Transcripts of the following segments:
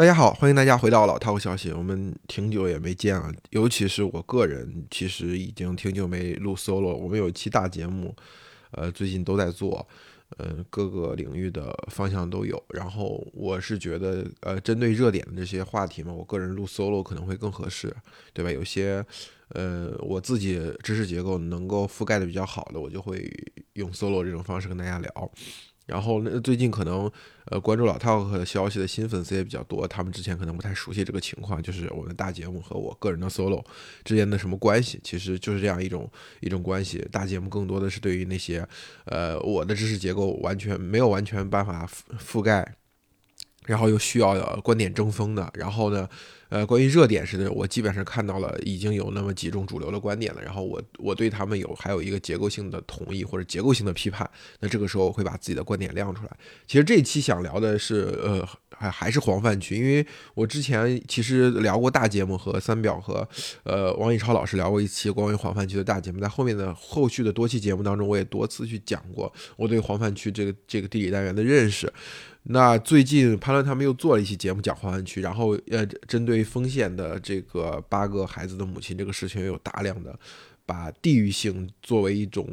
大家好，欢迎大家回到老套消息。我们挺久也没见了，尤其是我个人，其实已经挺久没录 solo。我们有一期大节目，呃，最近都在做，呃，各个领域的方向都有。然后我是觉得，呃，针对热点的这些话题嘛，我个人录 solo 可能会更合适，对吧？有些，呃，我自己知识结构能够覆盖的比较好的，我就会用 solo 这种方式跟大家聊。然后那最近可能呃关注老 talk 的消息的新粉丝也比较多，他们之前可能不太熟悉这个情况，就是我们大节目和我个人的 solo 之间的什么关系，其实就是这样一种一种关系。大节目更多的是对于那些呃我的知识结构完全没有完全办法覆盖。然后又需要观点争锋的，然后呢，呃，关于热点是的，我基本上看到了已经有那么几种主流的观点了，然后我我对他们有还有一个结构性的同意或者结构性的批判，那这个时候我会把自己的观点亮出来。其实这一期想聊的是，呃，还还是黄泛区，因为我之前其实聊过大节目和三表和呃王以超老师聊过一期关于黄泛区的大节目，在后面的后续的多期节目当中，我也多次去讲过我对黄泛区这个这个地理单元的认识。那最近潘乱他们又做了一期节目讲黄安区，然后呃，针对丰县的这个八个孩子的母亲这个事情，有大量的把地域性作为一种。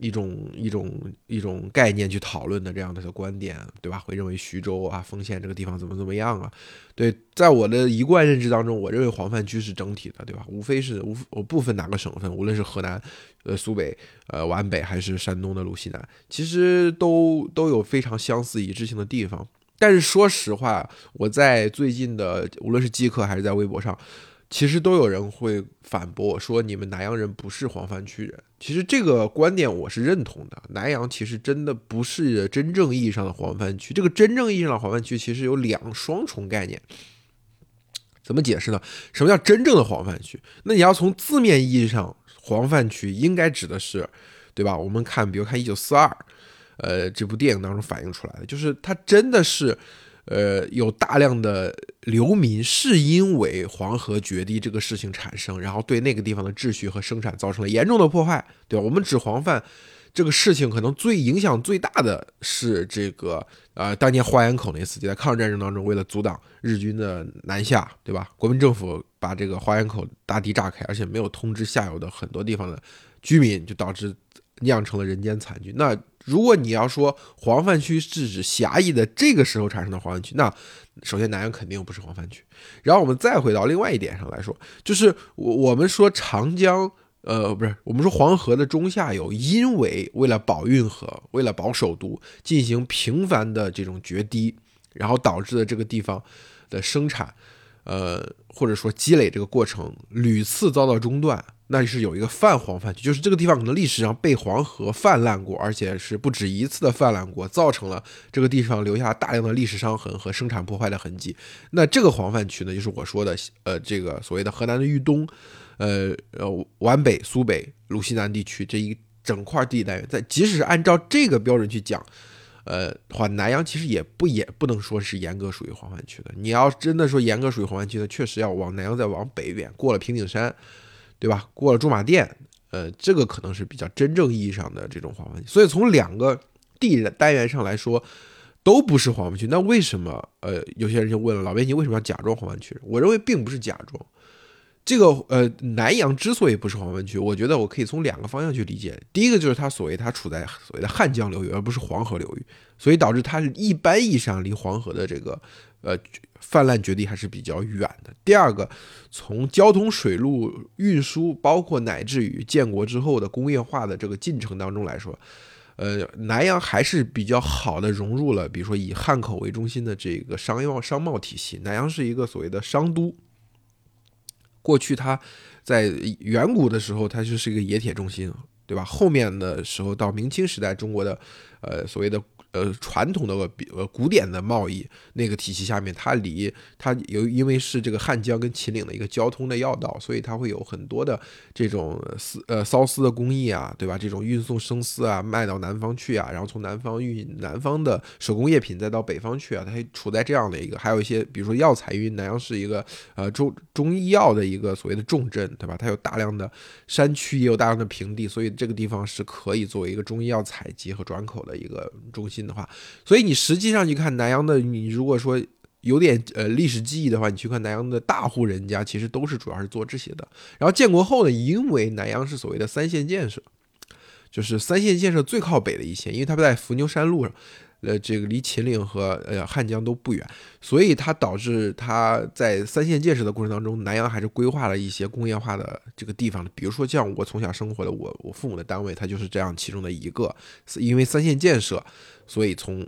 一种一种一种概念去讨论的这样的一个观点，对吧？会认为徐州啊、丰县这个地方怎么怎么样啊？对，在我的一贯认知当中，我认为黄泛区是整体的，对吧？无非是无我不分哪个省份，无论是河南、呃苏北、呃皖北，还是山东的鲁西南，其实都都有非常相似一致性的地方。但是说实话，我在最近的无论是机课还是在微博上。其实都有人会反驳我说，你们南阳人不是黄泛区人。其实这个观点我是认同的。南阳其实真的不是真正意义上的黄泛区。这个真正意义上的黄泛区其实有两双重概念。怎么解释呢？什么叫真正的黄泛区？那你要从字面意义上，黄泛区应该指的是，对吧？我们看，比如看《一九四二》，呃，这部电影当中反映出来的，就是它真的是。呃，有大量的流民是因为黄河决堤这个事情产生，然后对那个地方的秩序和生产造成了严重的破坏，对吧？我们指黄泛这个事情，可能最影响最大的是这个，呃，当年花园口那次，在抗日战争当中，为了阻挡日军的南下，对吧？国民政府把这个花园口大堤炸开，而且没有通知下游的很多地方的居民，就导致酿成了人间惨剧。那如果你要说黄泛区是指狭义的这个时候产生的黄泛区，那首先南阳肯定不是黄泛区。然后我们再回到另外一点上来说，就是我我们说长江，呃，不是我们说黄河的中下游，因为为了保运河，为了保首都，进行频繁的这种决堤，然后导致的这个地方的生产，呃，或者说积累这个过程屡次遭到中断。那是有一个泛黄泛区，就是这个地方可能历史上被黄河泛滥过，而且是不止一次的泛滥过，造成了这个地方留下大量的历史伤痕和生产破坏的痕迹。那这个黄泛区呢，就是我说的，呃，这个所谓的河南的豫东，呃呃皖北、苏北、鲁西南地区这一整块地理单元，在即使是按照这个标准去讲，呃，话南阳其实也不也不能说是严格属于黄泛区的。你要真的说严格属于黄泛区的，确实要往南阳再往北一点，过了平顶山。对吧？过了驻马店，呃，这个可能是比较真正意义上的这种黄泛区。所以从两个地单元上来说，都不是黄泛区。那为什么？呃，有些人就问了，老编辑为什么要假装黄泛区？我认为并不是假装。这个呃，南阳之所以不是黄泛区，我觉得我可以从两个方向去理解。第一个就是它所谓它处在所谓的汉江流域，而不是黄河流域，所以导致它是一般意义上离黄河的这个呃。泛滥绝地还是比较远的。第二个，从交通、水路运输，包括乃至于建国之后的工业化的这个进程当中来说，呃，南阳还是比较好的融入了，比如说以汉口为中心的这个商业贸商贸体系。南阳是一个所谓的商都，过去它在远古的时候，它就是一个冶铁中心，对吧？后面的时候到明清时代，中国的呃所谓的。呃，传统的呃古典的贸易那个体系下面，它离它有因为是这个汉江跟秦岭的一个交通的要道，所以它会有很多的这种丝呃缫丝的工艺啊，对吧？这种运送生丝啊，卖到南方去啊，然后从南方运南方的手工业品再到北方去啊，它处在这样的一个，还有一些比如说药材，因为南阳是一个呃中中医药的一个所谓的重镇，对吧？它有大量的山区，也有大量的平地，所以这个地方是可以作为一个中医药采集和转口的一个中心。的话，所以你实际上去看南阳的，你如果说有点呃历史记忆的话，你去看南阳的大户人家，其实都是主要是做这些的。然后建国后呢，因为南阳是所谓的三线建设，就是三线建设最靠北的一线，因为它不在伏牛山路上。呃，这个离秦岭和呃汉江都不远，所以它导致它在三线建设的过程当中，南阳还是规划了一些工业化的这个地方的。比如说像我从小生活的我我父母的单位，它就是这样其中的一个。因为三线建设，所以从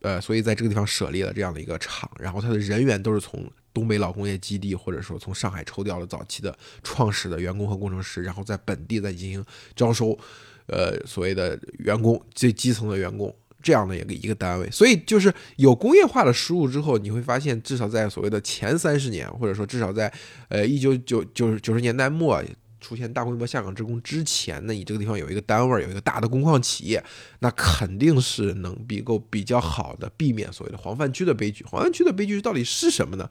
呃，所以在这个地方设立了这样的一个厂，然后它的人员都是从东北老工业基地或者说从上海抽调了早期的创始的员工和工程师，然后在本地再进行招收，呃，所谓的员工最基层的员工。这样的一个一个单位，所以就是有工业化的输入之后，你会发现，至少在所谓的前三十年，或者说至少在呃一九九九九十年代末出现大规模下岗职工之前呢，你这个地方有一个单位，有一个大的工矿企业，那肯定是能比够比较好的避免所谓的黄泛区的悲剧。黄泛区的悲剧到底是什么呢？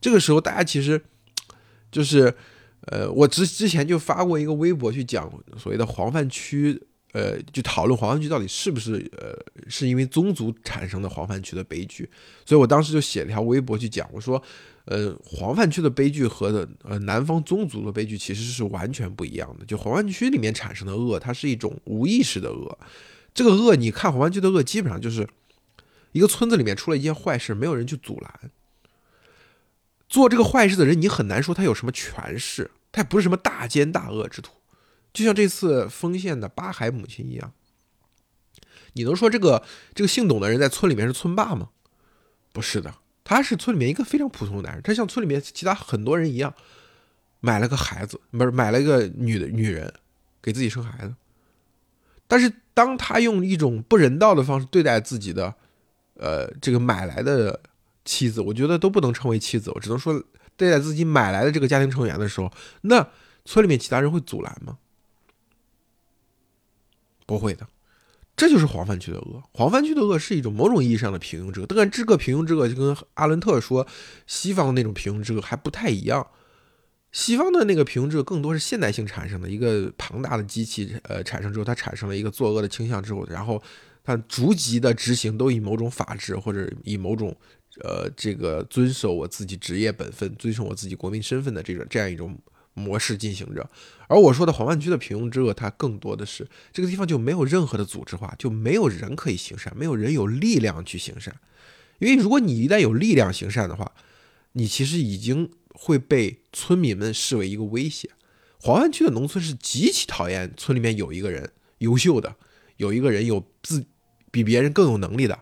这个时候大家其实就是呃，我之之前就发过一个微博去讲所谓的黄泛区。呃，就讨论黄泛区到底是不是呃，是因为宗族产生的黄泛区的悲剧，所以我当时就写了条微博去讲，我说，呃，黄泛区的悲剧和的呃南方宗族的悲剧其实是完全不一样的。就黄泛区里面产生的恶，它是一种无意识的恶，这个恶，你看黄泛区的恶，基本上就是一个村子里面出了一件坏事，没有人去阻拦，做这个坏事的人，你很难说他有什么权势，他也不是什么大奸大恶之徒。就像这次丰县的八海母亲一样，你能说这个这个姓董的人在村里面是村霸吗？不是的，他是村里面一个非常普通的男人，他像村里面其他很多人一样，买了个孩子，不是买了一个女的女人给自己生孩子。但是当他用一种不人道的方式对待自己的，呃，这个买来的妻子，我觉得都不能称为妻子，我只能说对待自己买来的这个家庭成员的时候，那村里面其他人会阻拦吗？不会的，这就是黄泛区的恶。黄泛区的恶是一种某种意义上的平庸之恶，但这个平庸之恶就跟阿伦特说西方那种平庸之恶还不太一样。西方的那个平庸之恶更多是现代性产生的一个庞大的机器，呃，产生之后它产生了一个作恶的倾向之后，然后它逐级的执行都以某种法治或者以某种呃这个遵守我自己职业本分、遵守我自己国民身份的这种这样一种。模式进行着，而我说的黄万区的平庸之恶，它更多的是这个地方就没有任何的组织化，就没有人可以行善，没有人有力量去行善。因为如果你一旦有力量行善的话，你其实已经会被村民们视为一个威胁。黄万区的农村是极其讨厌村里面有一个人优秀的，有一个人有自比别人更有能力的。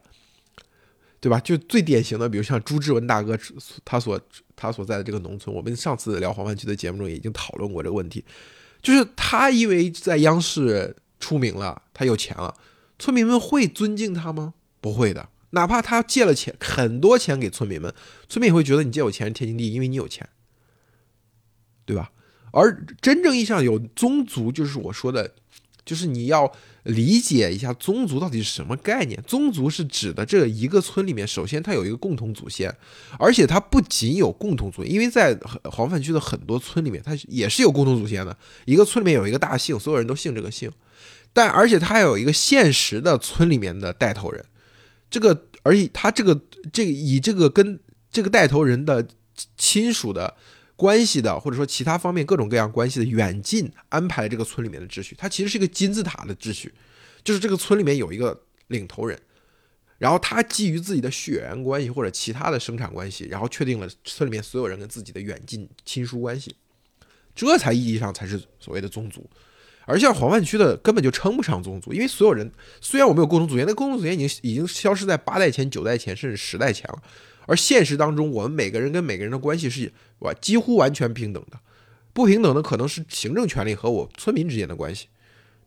对吧？就最典型的，比如像朱之文大哥，他所他所在的这个农村，我们上次聊黄泛区的节目中也已经讨论过这个问题，就是他因为在央视出名了，他有钱了，村民们会尊敬他吗？不会的，哪怕他借了钱，很多钱给村民们，村民也会觉得你借我钱天经地义，因为你有钱，对吧？而真正意义上有宗族，就是我说的，就是你要。理解一下宗族到底是什么概念？宗族是指的这一个村里面，首先它有一个共同祖先，而且它不仅有共同祖先，因为在黄泛区的很多村里面，它也是有共同祖先的。一个村里面有一个大姓，所有人都姓这个姓，但而且它还有一个现实的村里面的带头人，这个而且他这个这个以这个跟这个带头人的亲属的。关系的，或者说其他方面各种各样关系的远近安排这个村里面的秩序，它其实是一个金字塔的秩序，就是这个村里面有一个领头人，然后他基于自己的血缘关系或者其他的生产关系，然后确定了村里面所有人跟自己的远近亲疏关系，这才意义上才是所谓的宗族。而像黄泛区的根本就称不上宗族，因为所有人虽然我们有共同祖先，那共同祖先已经已经消失在八代前、九代前甚至十代前了。而现实当中，我们每个人跟每个人的关系是哇几乎完全平等的，不平等的可能是行政权力和我村民之间的关系，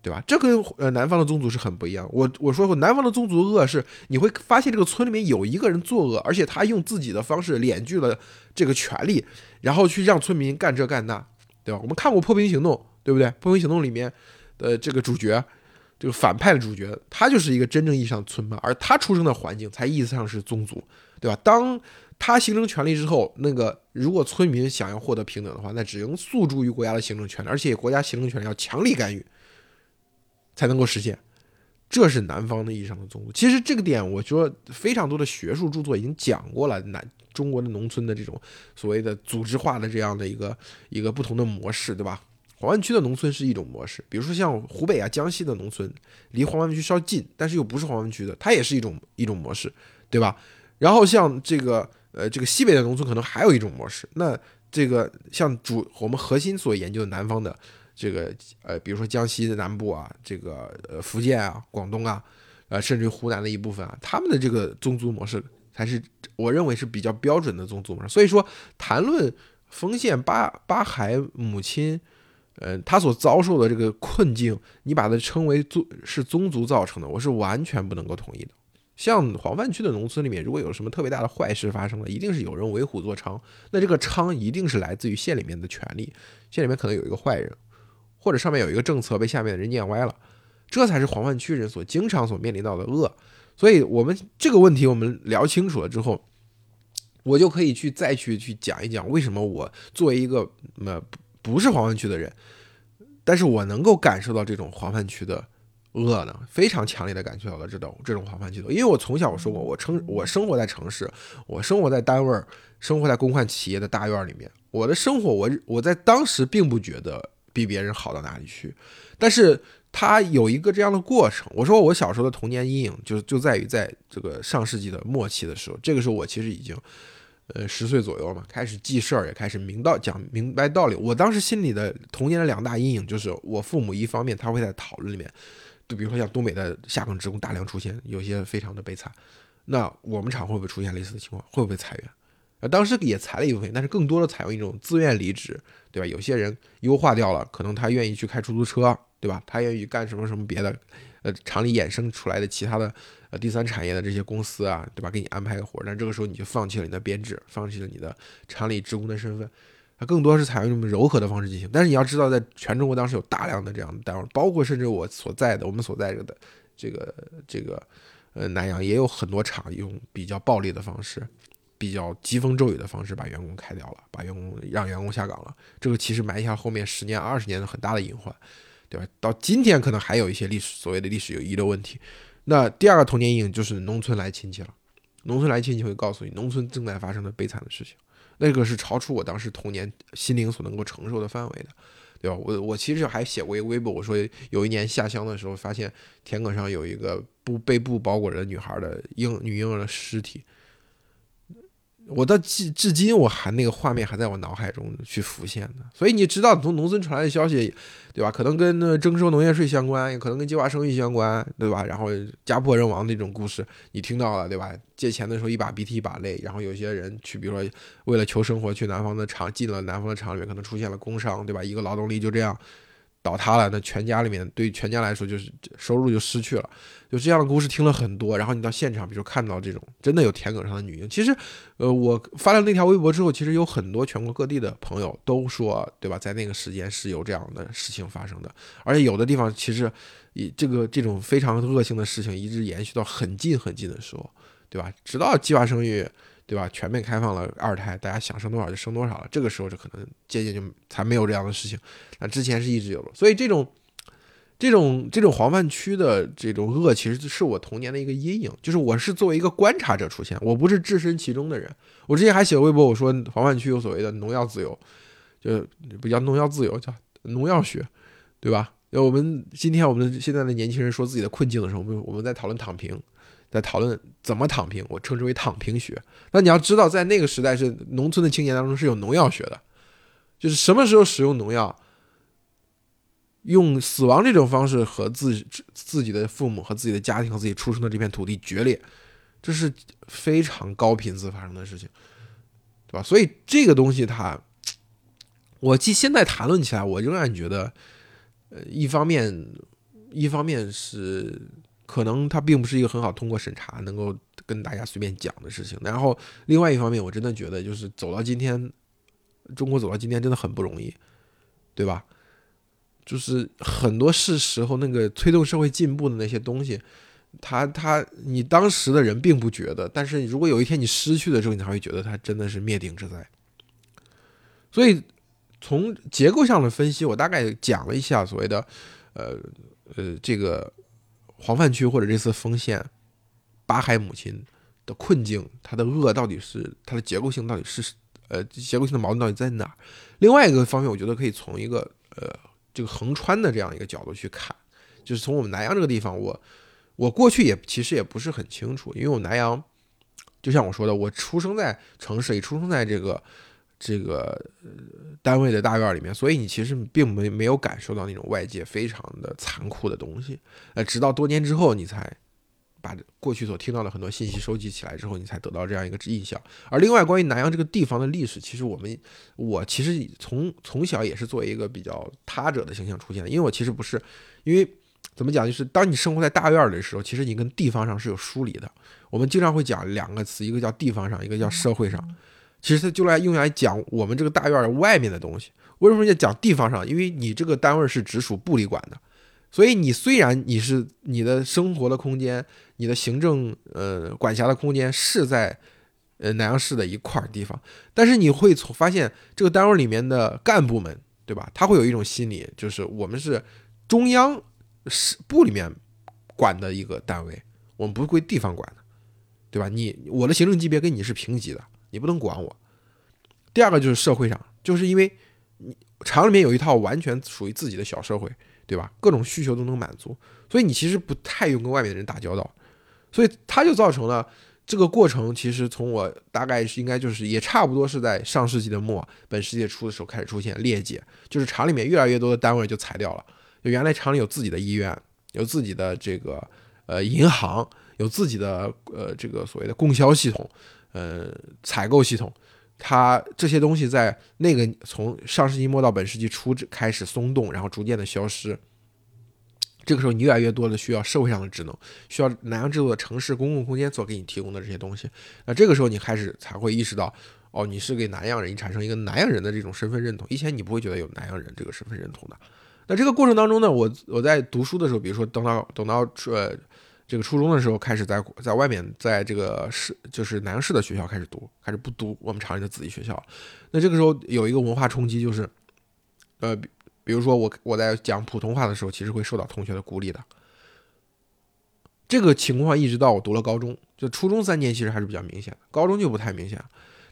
对吧？这跟呃南方的宗族是很不一样。我我说过，南方的宗族恶是你会发现这个村里面有一个人作恶，而且他用自己的方式敛据了这个权利，然后去让村民干这干那，对吧？我们看过《破冰行动》，对不对？《破冰行动》里面的这个主角，这个反派的主角，他就是一个真正意义上的村霸，而他出生的环境才意思上是宗族。对吧？当他形成权力之后，那个如果村民想要获得平等的话，那只能诉诸于国家的行政权力，而且国家行政权力要强力干预才能够实现。这是南方的意义上的宗族。其实这个点，我说非常多的学术著作已经讲过了。南中国的农村的这种所谓的组织化的这样的一个一个不同的模式，对吧？黄湾区的农村是一种模式，比如说像湖北啊、江西的农村，离黄湾区稍近，但是又不是黄湾区的，它也是一种一种模式，对吧？然后像这个呃这个西北的农村可能还有一种模式，那这个像主我们核心所研究的南方的这个呃比如说江西的南部啊，这个呃福建啊、广东啊，呃甚至于湖南的一部分啊，他们的这个宗族模式才是我认为是比较标准的宗族模式。所以说谈论丰县八八孩母亲。呃，他所遭受的这个困境，你把它称为宗是宗族造成的，我是完全不能够同意的。像黄泛区的农村里面，如果有什么特别大的坏事发生了，一定是有人为虎作伥，那这个伥一定是来自于县里面的权力，县里面可能有一个坏人，或者上面有一个政策被下面的人念歪了，这才是黄泛区人所经常所面临到的恶。所以，我们这个问题我们聊清楚了之后，我就可以去再去去讲一讲为什么我作为一个呃。不是黄泛区的人，但是我能够感受到这种黄泛区的饿呢，非常强烈的感觉到了这种这种黄泛区的，因为我从小我说过，我称我生活在城市，我生活在单位，生活在公换企业的大院里面，我的生活我我在当时并不觉得比别人好到哪里去，但是他有一个这样的过程。我说我小时候的童年阴影就就在于在这个上世纪的末期的时候，这个时候我其实已经。呃，十岁左右嘛，开始记事儿，也开始明道讲明白道理。我当时心里的童年的两大阴影就是，我父母一方面他会在讨论里面，就比如说像东北的下岗职工大量出现，有些非常的悲惨。那我们厂会不会出现类似的情况？会不会裁员？呃，当时也裁了一部分，但是更多的采用一种自愿离职，对吧？有些人优化掉了，可能他愿意去开出租车，对吧？他愿意干什么什么别的，呃，厂里衍生出来的其他的。呃，第三产业的这些公司啊，对吧？给你安排个活儿，但这个时候你就放弃了你的编制，放弃了你的厂里职工的身份，它更多是采用这么柔和的方式进行。但是你要知道，在全中国当时有大量的这样的单位，包括甚至我所在的、我们所在的这个这个呃南阳，也有很多厂用比较暴力的方式、比较疾风骤雨的方式把员工开掉了，把员工让员工下岗了。这个其实埋下后面十年、二十年的很大的隐患，对吧？到今天可能还有一些历史所谓的历史有遗留问题。那第二个童年阴影就是农村来亲戚了，农村来亲戚会告诉你，农村正在发生的悲惨的事情，那个是超出我当时童年心灵所能够承受的范围的，对吧？我我其实还写过一个微博，我说有一年下乡的时候，发现田埂上有一个布被布包裹着女孩的婴女婴儿的尸体。我到至至今，我还那个画面还在我脑海中去浮现呢。所以你知道，从农村传来的消息，对吧？可能跟那征收农业税相关，也可能跟计划生育相关，对吧？然后家破人亡那种故事，你听到了，对吧？借钱的时候一把鼻涕一把泪，然后有些人去，比如说为了求生活，去南方的厂进了南方的厂里面，可能出现了工伤，对吧？一个劳动力就这样。倒塌了，那全家里面对全家来说就是收入就失去了，就这样的故事听了很多。然后你到现场，比如看到这种真的有田埂上的女婴，其实，呃，我发了那条微博之后，其实有很多全国各地的朋友都说，对吧？在那个时间是有这样的事情发生的，而且有的地方其实，以这个这种非常恶性的事情一直延续到很近很近的时候，对吧？直到计划生育。对吧？全面开放了二胎，大家想生多少就生多少了。这个时候就可能渐渐就才没有这样的事情。那之前是一直有，所以这种这种这种黄泛区的这种恶，其实是我童年的一个阴影。就是我是作为一个观察者出现，我不是置身其中的人。我之前还写微博，我说黄泛区有所谓的农药自由，就不叫农药自由，叫农药学，对吧？那我们今天我们现在的年轻人说自己的困境的时候，我们我们在讨论躺平。在讨论怎么躺平，我称之为躺平学。那你要知道，在那个时代是农村的青年当中是有农药学的，就是什么时候使用农药，用死亡这种方式和自自己的父母和自己的家庭和自己出生的这片土地决裂，这是非常高频次发生的事情，对吧？所以这个东西它，我既现在谈论起来，我仍然觉得，呃，一方面，一方面是。可能它并不是一个很好通过审查，能够跟大家随便讲的事情。然后，另外一方面，我真的觉得就是走到今天，中国走到今天真的很不容易，对吧？就是很多是时候那个推动社会进步的那些东西，他他你当时的人并不觉得，但是如果有一天你失去的时候，你才会觉得它真的是灭顶之灾。所以，从结构上的分析，我大概讲了一下所谓的，呃呃，这个。黄泛区或者这次丰县八海母亲的困境，它的恶到底是它的结构性到底是呃结构性的矛盾到底在哪？另外一个方面，我觉得可以从一个呃这个横穿的这样一个角度去看，就是从我们南阳这个地方，我我过去也其实也不是很清楚，因为我南阳就像我说的，我出生在城市里，出生在这个。这个单位的大院里面，所以你其实并没没有感受到那种外界非常的残酷的东西，呃，直到多年之后，你才把过去所听到的很多信息收集起来之后，你才得到这样一个印象。而另外，关于南阳这个地方的历史，其实我们我其实从从小也是作为一个比较他者的形象出现的，因为我其实不是，因为怎么讲，就是当你生活在大院里的时候，其实你跟地方上是有疏离的。我们经常会讲两个词，一个叫地方上，一个叫社会上。其实它就来用来讲我们这个大院外面的东西。为什么要讲地方上？因为你这个单位是直属部里管的，所以你虽然你是你的生活的空间，你的行政呃管辖的空间是在呃南阳市的一块地方，但是你会从发现这个单位里面的干部们，对吧？他会有一种心理，就是我们是中央是部里面管的一个单位，我们不归地方管的，对吧？你我的行政级别跟你是平级的。你不能管我。第二个就是社会上，就是因为你厂里面有一套完全属于自己的小社会，对吧？各种需求都能满足，所以你其实不太用跟外面的人打交道，所以它就造成了这个过程。其实从我大概是应该就是也差不多是在上世纪的末、本世纪初的时候开始出现裂解，就是厂里面越来越多的单位就裁掉了。就原来厂里有自己的医院，有自己的这个呃银行，有自己的呃这个所谓的供销系统。呃，采购系统，它这些东西在那个从上世纪末到本世纪初开始松动，然后逐渐的消失。这个时候，你越来越多的需要社会上的职能，需要南阳制度的城市公共空间所给你提供的这些东西。那这个时候，你开始才会意识到，哦，你是给南阳人，你产生一个南阳人的这种身份认同。以前你不会觉得有南阳人这个身份认同的。那这个过程当中呢，我我在读书的时候，比如说等到等到呃。这个初中的时候开始在在外面，在这个市就是南市的学校开始读，开始不读我们厂里的子弟学校。那这个时候有一个文化冲击，就是，呃，比如说我我在讲普通话的时候，其实会受到同学的孤立的。这个情况一直到我读了高中，就初中三年其实还是比较明显的，高中就不太明显。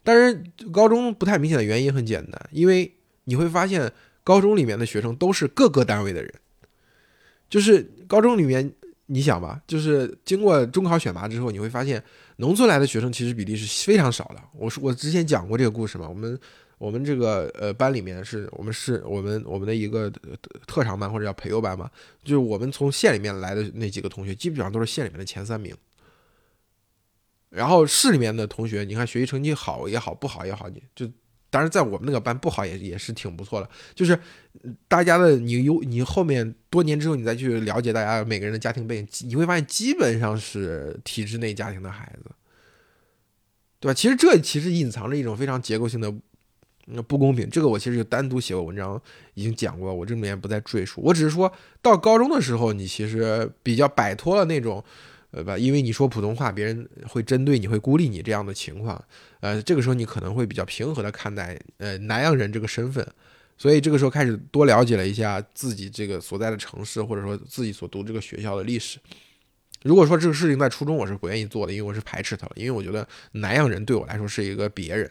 但是高中不太明显的原因很简单，因为你会发现高中里面的学生都是各个单位的人，就是高中里面。你想吧，就是经过中考选拔之后，你会发现农村来的学生其实比例是非常少的。我说我之前讲过这个故事嘛，我们我们这个呃班里面是我们是我们我们的一个特长班或者叫培优班嘛，就是我们从县里面来的那几个同学，基本上都是县里面的前三名。然后市里面的同学，你看学习成绩好也好，不好也好，你就。当然，在我们那个班不好也也是挺不错的，就是大家的你有你后面多年之后你再去了解大家每个人的家庭背景，你会发现基本上是体制内家庭的孩子，对吧？其实这其实隐藏着一种非常结构性的不公平。这个我其实就单独写过文章已经讲过，我这里面不再赘述。我只是说到高中的时候，你其实比较摆脱了那种。呃吧，因为你说普通话，别人会针对你，会孤立你这样的情况，呃，这个时候你可能会比较平和的看待呃南阳人这个身份，所以这个时候开始多了解了一下自己这个所在的城市，或者说自己所读这个学校的历史。如果说这个事情在初中我是不愿意做的，因为我是排斥他了，因为我觉得南阳人对我来说是一个别人，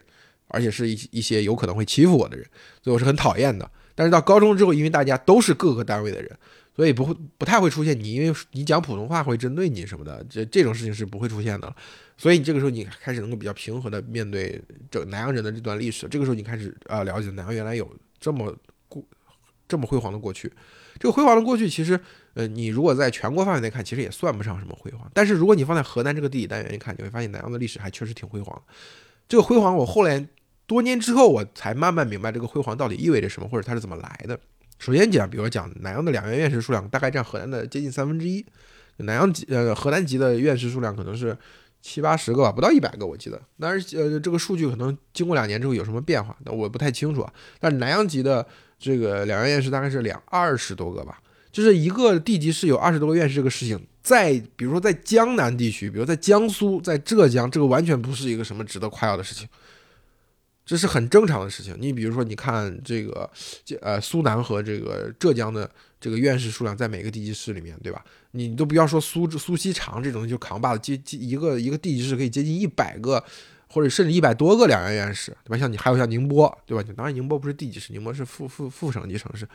而且是一一些有可能会欺负我的人，所以我是很讨厌的。但是到高中之后，因为大家都是各个单位的人。所以不会不太会出现你，因为你讲普通话会针对你什么的，这这种事情是不会出现的。所以你这个时候你开始能够比较平和的面对这南阳人的这段历史。这个时候你开始啊了解南阳原来有这么过这么辉煌的过去。这个辉煌的过去其实，呃，你如果在全国范围内看，其实也算不上什么辉煌。但是如果你放在河南这个地理单元一看，你会发现南阳的历史还确实挺辉煌。这个辉煌，我后来多年之后我才慢慢明白这个辉煌到底意味着什么，或者它是怎么来的。首先讲，比如讲南阳的两院院士数量大概占河南的接近三分之一，南阳级呃河南级的院士数量可能是七八十个吧，不到一百个我记得。但是呃这个数据可能经过两年之后有什么变化，那我不太清楚啊。但是南阳级的这个两院院士大概是两二十多个吧，就是一个地级市有二十多个院士这个事情，在比如说在江南地区，比如在江苏、在浙江，这个完全不是一个什么值得夸耀的事情。这是很正常的事情。你比如说，你看这个，呃，苏南和这个浙江的这个院士数量在每个地级市里面，对吧？你都不要说苏苏锡常这种就扛把子，接接一个一个地级市可以接近一百个，或者甚至一百多个两院院士，对吧？像你还有像宁波，对吧？当然宁波不是地级市，宁波是副副副省级城市，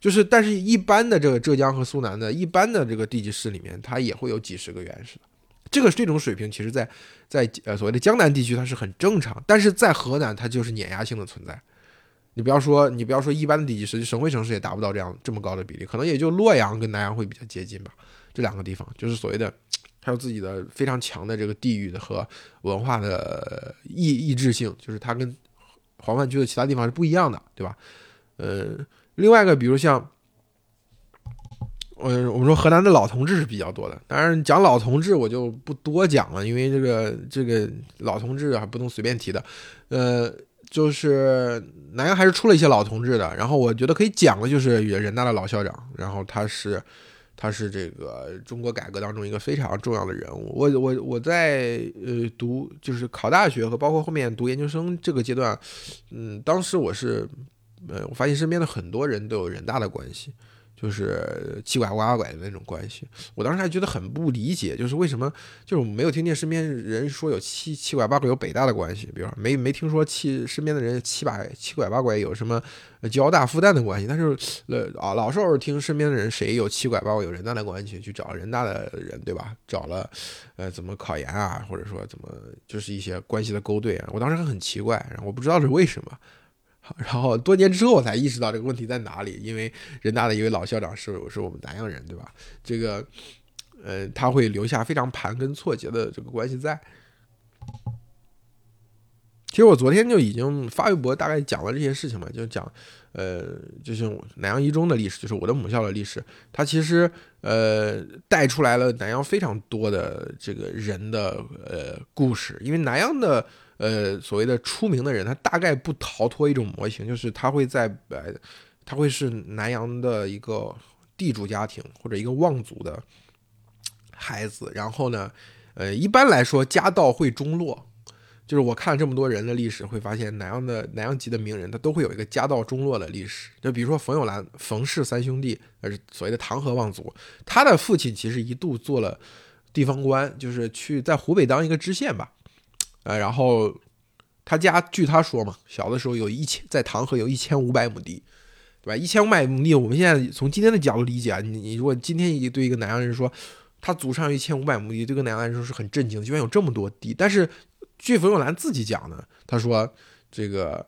就是，但是一般的这个浙江和苏南的一般的这个地级市里面，它也会有几十个院士的。这个这种水平，其实，在在呃所谓的江南地区，它是很正常，但是在河南，它就是碾压性的存在。你不要说，你不要说一般的地级市，省会城市也达不到这样这么高的比例，可能也就洛阳跟南阳会比较接近吧。这两个地方就是所谓的，它有自己的非常强的这个地域的和文化的异异质性，就是它跟黄泛区的其他地方是不一样的，对吧？呃，另外一个，比如像。嗯，我们说河南的老同志是比较多的，当然讲老同志我就不多讲了，因为这个这个老同志还不能随便提的。呃，就是南阳还是出了一些老同志的，然后我觉得可以讲的就是人大的老校长，然后他是他是这个中国改革当中一个非常重要的人物。我我我在呃读就是考大学和包括后面读研究生这个阶段，嗯，当时我是呃我发现身边的很多人都有人大的关系。就是七拐八拐的那种关系，我当时还觉得很不理解，就是为什么就是没有听见身边人说有七七拐八拐有北大的关系，比如说没没听说七身边的人七百七拐八拐有什么交大复旦的关系，但是呃啊老是偶尔听身边的人谁有七拐八拐有人大的关系，去找人大的人对吧？找了呃怎么考研啊，或者说怎么就是一些关系的勾兑啊，我当时很奇怪，然后我不知道是为什么。然后多年之后我才意识到这个问题在哪里，因为人大的一位老校长是是我们南阳人，对吧？这个，呃，他会留下非常盘根错节的这个关系在。其实我昨天就已经发微博大概讲了这些事情嘛，就讲，呃，就是南阳一中的历史，就是我的母校的历史，它其实呃带出来了南阳非常多的这个人的呃故事，因为南阳的。呃，所谓的出名的人，他大概不逃脱一种模型，就是他会在呃，他会是南阳的一个地主家庭或者一个望族的孩子，然后呢，呃，一般来说家道会中落，就是我看了这么多人的历史，会发现南阳的南阳籍的名人，他都会有一个家道中落的历史。就比如说冯友兰、冯氏三兄弟，呃，所谓的唐河望族，他的父亲其实一度做了地方官，就是去在湖北当一个知县吧。呃，然后他家据他说嘛，小的时候有一千在唐河有一千五百亩地，对吧？一千五百亩地，我们现在从今天的角度理解啊，你你如果今天一对一个南阳人说他祖上有一千五百亩地，这个南阳人说是很震惊，居然有这么多地。但是据冯友兰自己讲呢，他说这个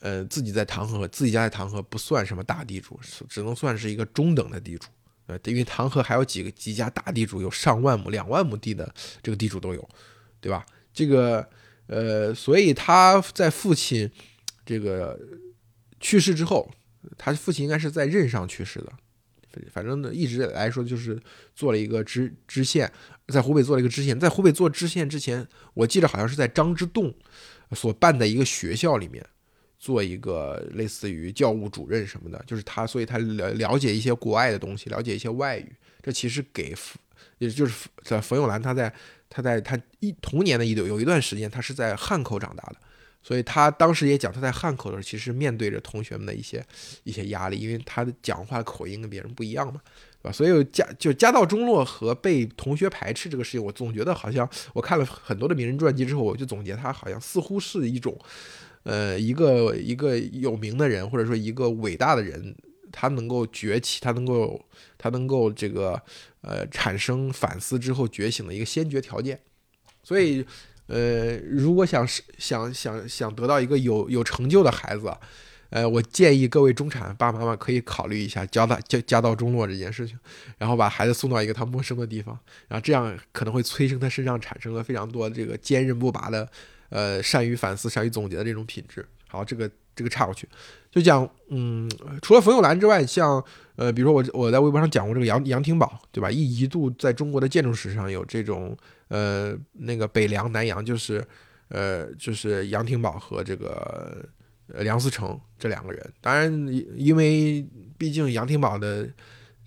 呃自己在唐河，自己家在唐河不算什么大地主，只能算是一个中等的地主。呃，因为唐河还有几个几家大地主，有上万亩、两万亩地的这个地主都有，对吧？这个，呃，所以他在父亲这个去世之后，他父亲应该是在任上去世的，反正呢，一直来说就是做了一个知知县，在湖北做了一个知县，在湖北做知县之前，我记得好像是在张之洞所办的一个学校里面做一个类似于教务主任什么的，就是他，所以他了了解一些国外的东西，了解一些外语，这其实给，也就是在冯友兰他在。他在他一童年的一有有一段时间，他是在汉口长大的，所以他当时也讲，他在汉口的时候，其实面对着同学们的一些一些压力，因为他的讲话口音跟别人不一样嘛，对吧？所以家就家道中落和被同学排斥这个事情，我总觉得好像我看了很多的名人传记之后，我就总结他好像似乎是一种，呃，一个一个有名的人或者说一个伟大的人，他能够崛起，他能够他能够这个。呃，产生反思之后觉醒的一个先决条件，所以，呃，如果想想想想得到一个有有成就的孩子，呃，我建议各位中产爸爸妈妈可以考虑一下家大家家道中落这件事情，然后把孩子送到一个他陌生的地方，然后这样可能会催生他身上产生了非常多这个坚韧不拔的，呃，善于反思、善于总结的这种品质。好，这个这个岔过去，就讲，嗯，除了冯友兰之外，像。呃，比如说我我在微博上讲过这个杨杨廷宝，对吧？一一度在中国的建筑史上有这种呃那个北梁南杨，就是呃就是杨廷宝和这个梁思成这两个人。当然，因为毕竟杨廷宝的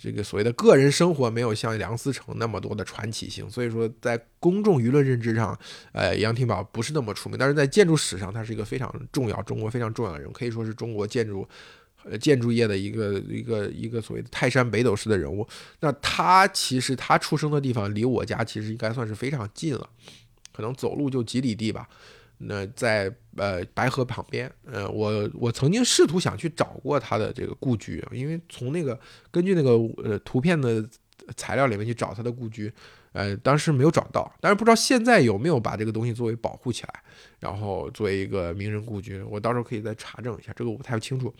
这个所谓的个人生活没有像梁思成那么多的传奇性，所以说在公众舆论认知上，呃，杨廷宝不是那么出名，但是在建筑史上，他是一个非常重要、中国非常重要的人物，可以说是中国建筑呃建筑业的一个一个一个所谓的泰山北斗式的人物。那他其实他出生的地方离我家其实应该算是非常近了，可能走路就几里地吧。那在呃白河旁边，呃，我我曾经试图想去找过他的这个故居，因为从那个根据那个呃图片的材料里面去找他的故居，呃，当时没有找到，但是不知道现在有没有把这个东西作为保护起来，然后作为一个名人故居，我到时候可以再查证一下，这个我不太清楚。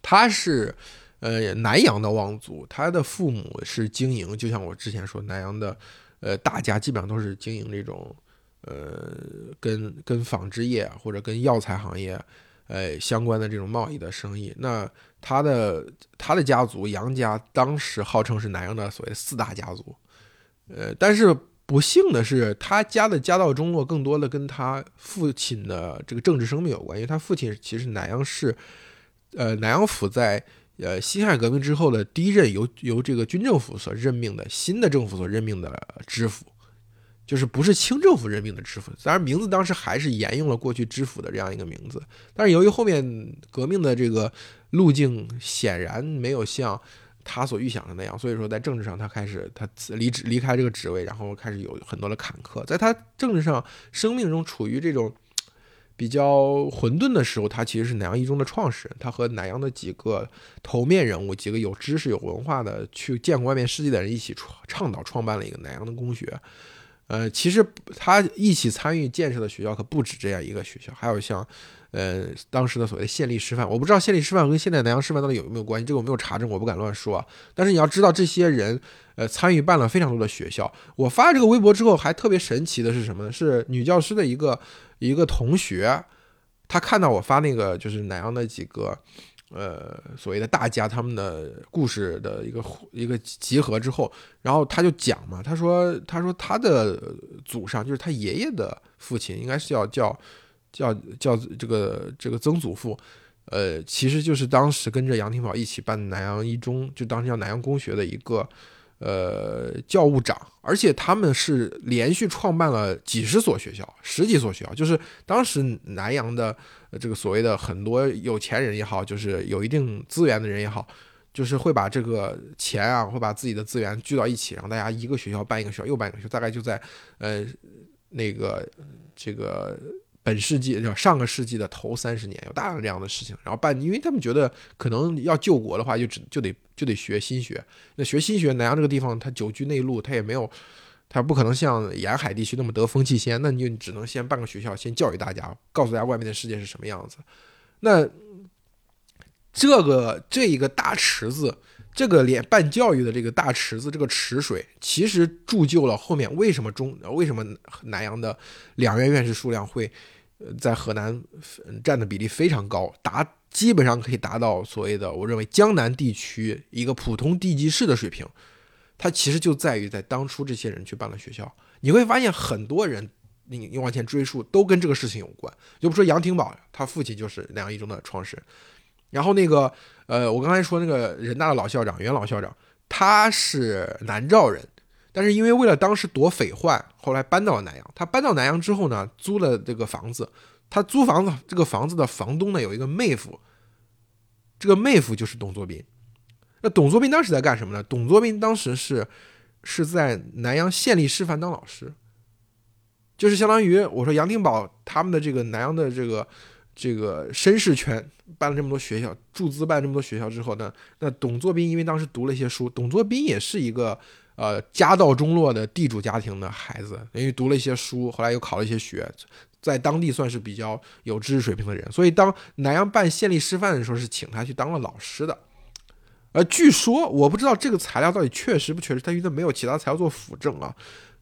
他是呃南阳的望族，他的父母是经营，就像我之前说，南阳的呃大家基本上都是经营这种。呃，跟跟纺织业或者跟药材行业，呃相关的这种贸易的生意，那他的他的家族杨家当时号称是南阳的所谓四大家族，呃，但是不幸的是，他家的家道中落更多的跟他父亲的这个政治生命有关，因为他父亲其实南阳市，呃南阳府在呃辛亥革命之后的第一任由由这个军政府所任命的新的政府所任命的知府。就是不是清政府任命的知府，当然名字当时还是沿用了过去知府的这样一个名字，但是由于后面革命的这个路径显然没有像他所预想的那样，所以说在政治上他开始他离职离开这个职位，然后开始有很多的坎坷，在他政治上生命中处于这种比较混沌的时候，他其实是南阳一中的创始人，他和南阳的几个头面人物，几个有知识有文化的去见过外面世界的人一起创倡导创办了一个南阳的公学。呃，其实他一起参与建设的学校可不止这样一个学校，还有像，呃，当时的所谓的县立师范，我不知道县立师范跟现在南阳师范到底有没有关系，这个我没有查证，我不敢乱说。但是你要知道，这些人，呃，参与办了非常多的学校。我发这个微博之后，还特别神奇的是什么呢？是女教师的一个一个同学，他看到我发那个就是南阳的几个。呃，所谓的大家他们的故事的一个一个集合之后，然后他就讲嘛，他说他说他的祖上就是他爷爷的父亲，应该是叫叫叫叫这个这个曾祖父，呃，其实就是当时跟着杨廷宝一起办南阳一中，就当时叫南阳公学的一个。呃，教务长，而且他们是连续创办了几十所学校，十几所学校，就是当时南阳的这个所谓的很多有钱人也好，就是有一定资源的人也好，就是会把这个钱啊，会把自己的资源聚到一起，然后大家一个学校办一个学校，又办一个学校，大概就在呃那个这个。本世纪叫上个世纪的头三十年，有大量这样的事情，然后办，因为他们觉得可能要救国的话，就只就得就得学新学。那学新学，南阳这个地方它久居内陆，它也没有，它不可能像沿海地区那么得风气先，那你就只能先办个学校，先教育大家，告诉大家外面的世界是什么样子。那这个这一个大池子，这个连办教育的这个大池子，这个池水，其实铸就了后面为什么中为什么南阳的两院院士数量会。呃，在河南占的比例非常高，达基本上可以达到所谓的我认为江南地区一个普通地级市的水平。它其实就在于在当初这些人去办了学校，你会发现很多人，你你往前追溯都跟这个事情有关。就不说杨廷宝，他父亲就是南阳一中的创始人。然后那个呃，我刚才说那个人大的老校长袁老校长，他是南诏人。但是因为为了当时躲匪患，后来搬到了南阳。他搬到南阳之后呢，租了这个房子。他租房子，这个房子的房东呢有一个妹夫，这个妹夫就是董作宾。那董作宾当时在干什么呢？董作宾当时是是在南阳县立师范当老师，就是相当于我说杨廷宝他们的这个南阳的这个这个绅士圈办了这么多学校，注资办这么多学校之后呢，那董作宾因为当时读了一些书，董作宾也是一个。呃，家道中落的地主家庭的孩子，因为读了一些书，后来又考了一些学，在当地算是比较有知识水平的人。所以，当南阳办县立师范的时候，是请他去当了老师的。呃，据说我不知道这个材料到底确实不确实，他因为没有其他材料做辅证啊。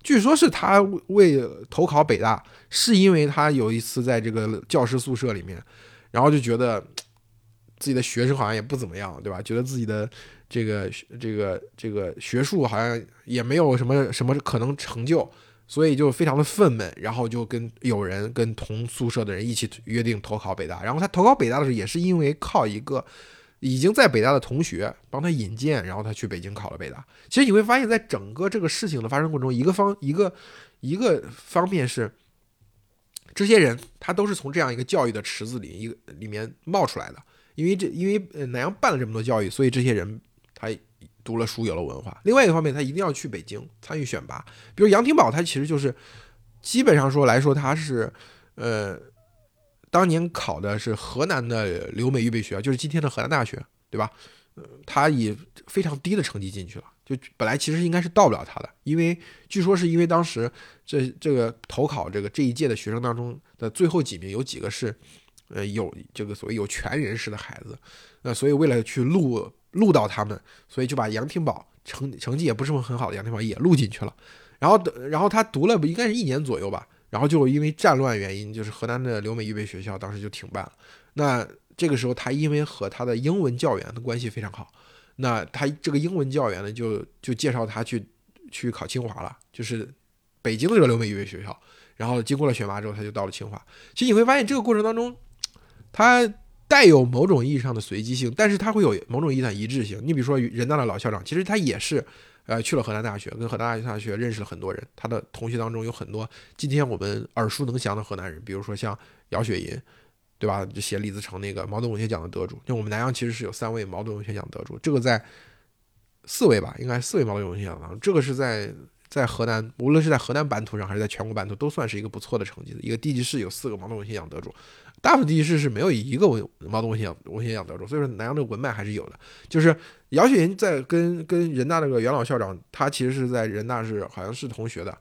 据说是他为投考北大，是因为他有一次在这个教师宿舍里面，然后就觉得自己的学生好像也不怎么样，对吧？觉得自己的。这个这个这个学术好像也没有什么什么可能成就，所以就非常的愤懑，然后就跟有人跟同宿舍的人一起约定投考北大。然后他投考北大的时候，也是因为靠一个已经在北大的同学帮他引荐，然后他去北京考了北大。其实你会发现在整个这个事情的发生过程中，一个方一个一个方面是，这些人他都是从这样一个教育的池子里一个里面冒出来的。因为这因为呃南阳办了这么多教育，所以这些人他读了书有了文化。另外一个方面，他一定要去北京参与选拔。比如杨廷宝，他其实就是基本上说来说他是呃。当年考的是河南的留美预备学校，就是今天的河南大学，对吧？呃，他以非常低的成绩进去了，就本来其实应该是到不了他的，因为据说是因为当时这这个投考这个这一届的学生当中的最后几名有几个是，呃，有这个所谓有权人士的孩子，那所以为了去录录到他们，所以就把杨廷宝成成绩也不是很好的杨廷宝也录进去了，然后然后他读了应该是一年左右吧。然后就因为战乱原因，就是河南的留美预备学校当时就停办了。那这个时候，他因为和他的英文教员的关系非常好，那他这个英文教员呢，就就介绍他去去考清华了，就是北京的这个留美预备学校。然后经过了选拔之后，他就到了清华。其实你会发现，这个过程当中，他带有某种意义上的随机性，但是他会有某种意义上的一致性。你比如说人大的老校长，其实他也是。呃，去了河南大学，跟河南大学认识了很多人。他的同学当中有很多今天我们耳熟能详的河南人，比如说像姚雪银，对吧？就写李自成那个茅盾文学奖的得主。就我们南阳其实是有三位茅盾文学奖得主，这个在四位吧，应该四位茅盾文学奖的。这个是在在河南，无论是在河南版图上还是在全国版图，都算是一个不错的成绩的。一个地级市有四个茅盾文学奖得主。大部分地市是没有一个文毛泽东文学奖文学奖得主，所以说南阳的文脉还是有的。就是姚雪银在跟跟人大那个袁老校长，他其实是在人大是好像是同学的。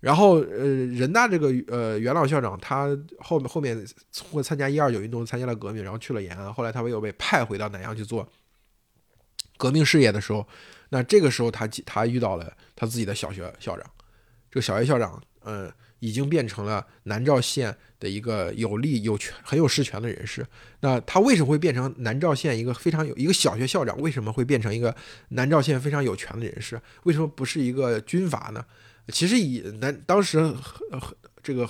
然后呃，人大这个呃袁老校长，他后面后面会参加一二九运动，参加了革命，然后去了延安，后来他又被派回到南阳去做革命事业的时候，那这个时候他他遇到了他自己的小学校长，这个小学校长，嗯。已经变成了南诏县的一个有力有权很有实权的人士。那他为什么会变成南诏县一个非常有一个小学校长？为什么会变成一个南诏县非常有权的人士？为什么不是一个军阀呢？其实以南当时河这个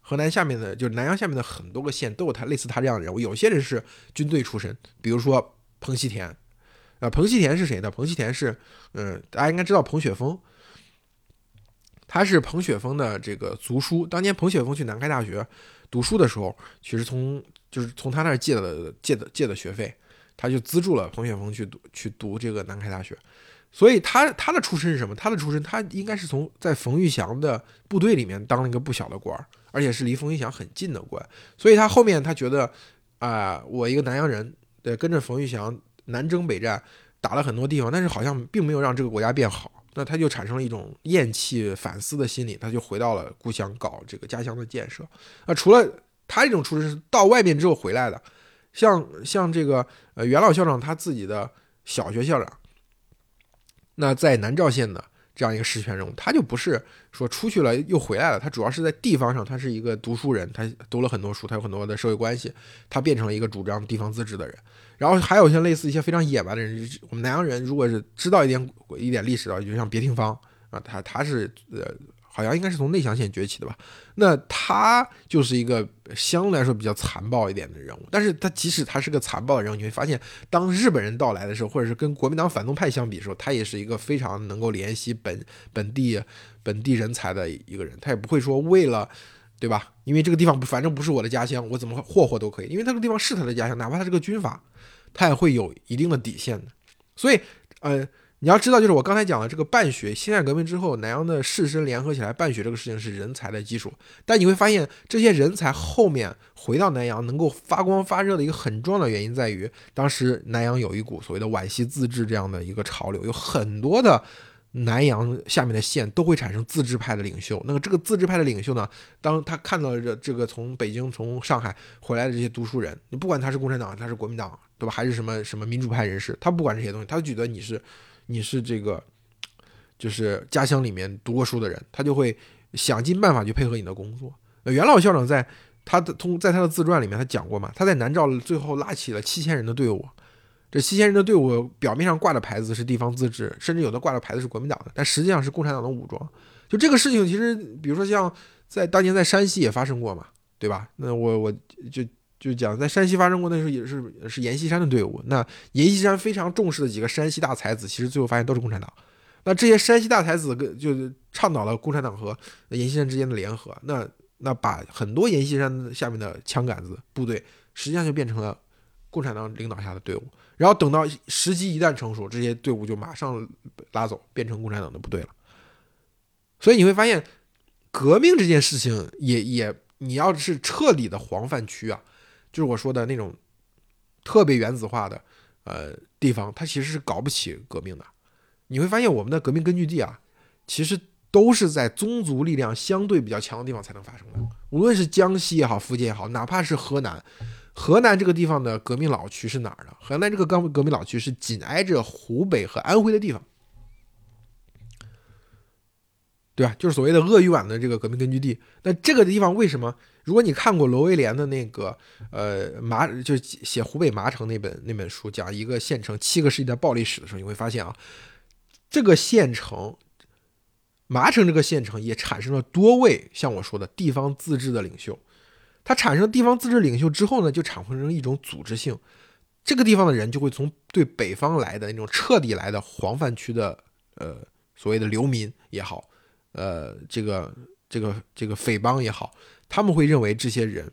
河南下面的，就是南阳下面的很多个县都有他类似他这样的人物。有些人是军队出身，比如说彭锡田。啊，彭锡田是谁呢？彭锡田是，嗯，大家应该知道彭雪枫。他是彭雪枫的这个族叔。当年彭雪枫去南开大学读书的时候，其实从就是从他那儿借的借的借的学费，他就资助了彭雪枫去读去读这个南开大学。所以他他的出身是什么？他的出身他应该是从在冯玉祥的部队里面当了一个不小的官儿，而且是离冯玉祥很近的官。所以他后面他觉得啊，我一个南阳人，对，跟着冯玉祥南征北战，打了很多地方，但是好像并没有让这个国家变好。那他就产生了一种厌弃、反思的心理，他就回到了故乡搞这个家乡的建设。啊除了他这种出身是到外面之后回来的，像像这个呃袁老校长他自己的小学校长，那在南召县的这样一个实权人物，他就不是说出去了又回来了，他主要是在地方上，他是一个读书人，他读了很多书，他有很多的社会关系，他变成了一个主张地方自治的人。然后还有像类似一些非常野蛮的人，我们南阳人如果是知道一点一点历史的，就像别听方啊，他他是呃，好像应该是从内乡县崛起的吧？那他就是一个相对来说比较残暴一点的人物。但是他即使他是个残暴的人物，你会发现，当日本人到来的时候，或者是跟国民党反动派相比的时候，他也是一个非常能够联系本本地本地人才的一个人。他也不会说为了。对吧？因为这个地方，反正不是我的家乡，我怎么霍霍都可以。因为那个地方是他的家乡，哪怕他是个军阀，他也会有一定的底线的。所以，呃，你要知道，就是我刚才讲的这个办学，辛亥革命之后，南阳的士绅联合起来办学这个事情是人才的基础。但你会发现，这些人才后面回到南阳能够发光发热的一个很重要的原因在于，当时南阳有一股所谓的皖西自治这样的一个潮流，有很多的。南阳下面的县都会产生自治派的领袖。那么这个自治派的领袖呢，当他看到这这个从北京、从上海回来的这些读书人，你不管他是共产党，他是国民党，对吧？还是什么什么民主派人士，他不管这些东西，他就觉得你是你是这个就是家乡里面读过书的人，他就会想尽办法去配合你的工作。袁老校长在他的通在他的自传里面，他讲过嘛，他在南诏最后拉起了七千人的队伍。这七千人的队伍表面上挂的牌子是地方自治，甚至有的挂的牌子是国民党的，但实际上是共产党的武装。就这个事情，其实比如说像在当年在山西也发生过嘛，对吧？那我我就就讲在山西发生过，那时候也是是阎锡山的队伍。那阎锡山非常重视的几个山西大才子，其实最后发现都是共产党。那这些山西大才子跟就是倡导了共产党和阎锡山之间的联合。那那把很多阎锡山下面的枪杆子部队，实际上就变成了共产党领导下的队伍。然后等到时机一旦成熟，这些队伍就马上拉走，变成共产党的部队了。所以你会发现，革命这件事情也也，你要是彻底的黄泛区啊。就是我说的那种特别原子化的呃地方，它其实是搞不起革命的。你会发现我们的革命根据地啊，其实都是在宗族力量相对比较强的地方才能发生的。无论是江西也好，福建也好，哪怕是河南，河南这个地方的革命老区是哪儿呢？河南这个刚革命老区是紧挨着湖北和安徽的地方，对吧？就是所谓的鄂豫皖的这个革命根据地。那这个地方为什么？如果你看过罗威廉的那个，呃，麻就写湖北麻城那本那本书，讲一个县城七个世纪的暴力史的时候，你会发现啊，这个县城，麻城这个县城也产生了多位像我说的地方自治的领袖。它产生地方自治领袖之后呢，就产生一种组织性，这个地方的人就会从对北方来的那种彻底来的黄泛区的，呃，所谓的流民也好，呃，这个这个这个匪帮也好。他们会认为这些人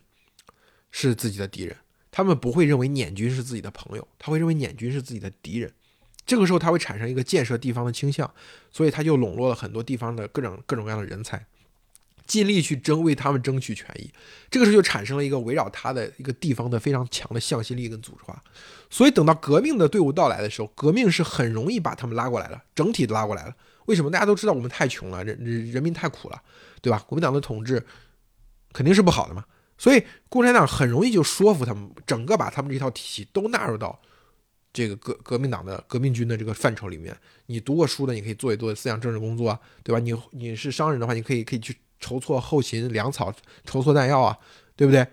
是自己的敌人，他们不会认为捻军是自己的朋友，他会认为捻军是自己的敌人。这个时候他会产生一个建设地方的倾向，所以他就笼络了很多地方的各种各种各样的人才，尽力去争为他们争取权益。这个时候就产生了一个围绕他的一个地方的非常强的向心力跟组织化。所以等到革命的队伍到来的时候，革命是很容易把他们拉过来了，整体拉过来了。为什么？大家都知道我们太穷了，人人民太苦了，对吧？国民党的统治。肯定是不好的嘛，所以共产党很容易就说服他们，整个把他们这套体系都纳入到这个革革命党的革命军的这个范畴里面。你读过书的，你可以做一做思想政治工作，对吧？你你是商人的话，你可以可以去筹措后勤粮草，筹措弹药啊，对不对？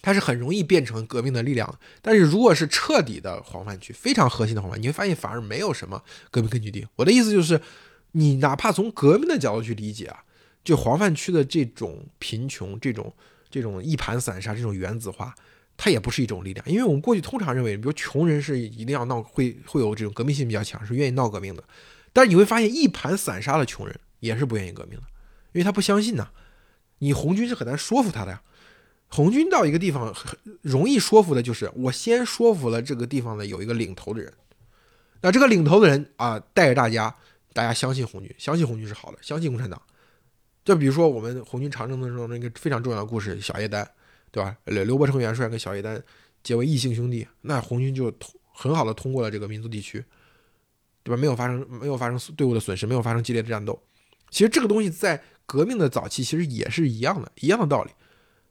它是很容易变成革命的力量。但是如果是彻底的黄泛区，非常核心的黄泛，你会发现反而没有什么革命根据地。我的意思就是，你哪怕从革命的角度去理解啊。就黄泛区的这种贫穷，这种这种一盘散沙，这种原子化，它也不是一种力量。因为我们过去通常认为，比如穷人是一定要闹，会会有这种革命性比较强，是愿意闹革命的。但是你会发现，一盘散沙的穷人也是不愿意革命的，因为他不相信呐。你红军是很难说服他的呀。红军到一个地方，很容易说服的就是我先说服了这个地方的有一个领头的人，那这个领头的人啊，带着大家，大家相信红军，相信红军是好的，相信共产党。就比如说我们红军长征的时候，那个非常重要的故事，小叶丹，对吧？刘刘伯承元帅跟小叶丹结为异姓兄弟，那红军就通很好的通过了这个民族地区，对吧？没有发生没有发生队伍的损失，没有发生激烈的战斗。其实这个东西在革命的早期其实也是一样的，一样的道理。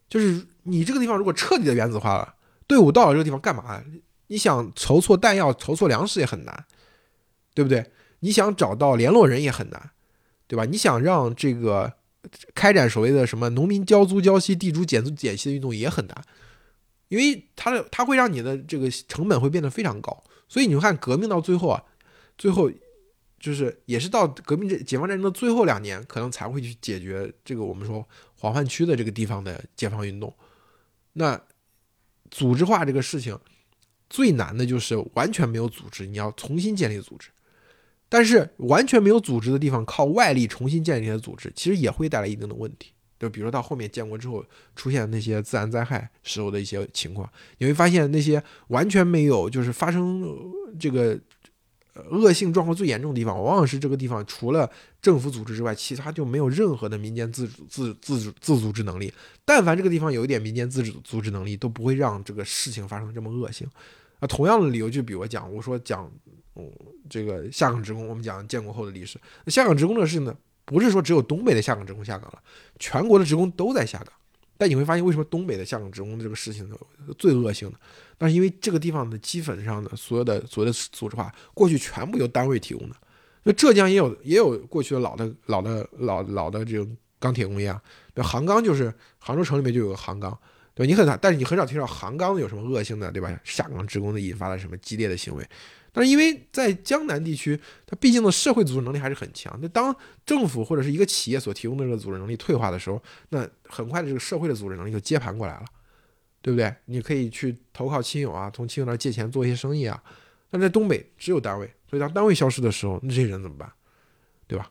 就是你这个地方如果彻底的原子化了，队伍到了这个地方干嘛？你想筹措弹药、筹措粮食也很难，对不对？你想找到联络人也很难，对吧？你想让这个。开展所谓的什么农民交租交息、地主减租减息的运动也很难，因为它的它会让你的这个成本会变得非常高。所以你看，革命到最后啊，最后就是也是到革命这解放战争的最后两年，可能才会去解决这个我们说黄泛区的这个地方的解放运动。那组织化这个事情最难的就是完全没有组织，你要重新建立组织。但是完全没有组织的地方，靠外力重新建立的组织，其实也会带来一定的问题。就比如到后面建国之后出现那些自然灾害时候的一些情况，你会发现那些完全没有就是发生这个恶性状况最严重的地方，往往是这个地方除了政府组织之外，其他就没有任何的民间自主自自主自组织能力。但凡这个地方有一点民间自主组织能力，都不会让这个事情发生这么恶性。啊，同样的理由就比如讲，我说讲。嗯，这个下岗职工，我们讲建国后的历史。那下岗职工这个事情呢，不是说只有东北的下岗职工下岗了，全国的职工都在下岗。但你会发现，为什么东北的下岗职工这个事情最恶性的？那是因为这个地方的基本上的所有的所谓的组织化，过去全部由单位提供的。那浙江也有也有过去的老的老的老老的这种钢铁工业啊，那杭钢就是杭州城里面就有个杭钢，对？你很但是你很少听到杭钢有什么恶性的，对吧？下岗职工的引发了什么激烈的行为。但是因为在江南地区，它毕竟的社会组织能力还是很强。那当政府或者是一个企业所提供的这个组织能力退化的时候，那很快的这个社会的组织能力就接盘过来了，对不对？你可以去投靠亲友啊，从亲友那借钱做一些生意啊。但在东北只有单位，所以当单位消失的时候，那这些人怎么办？对吧？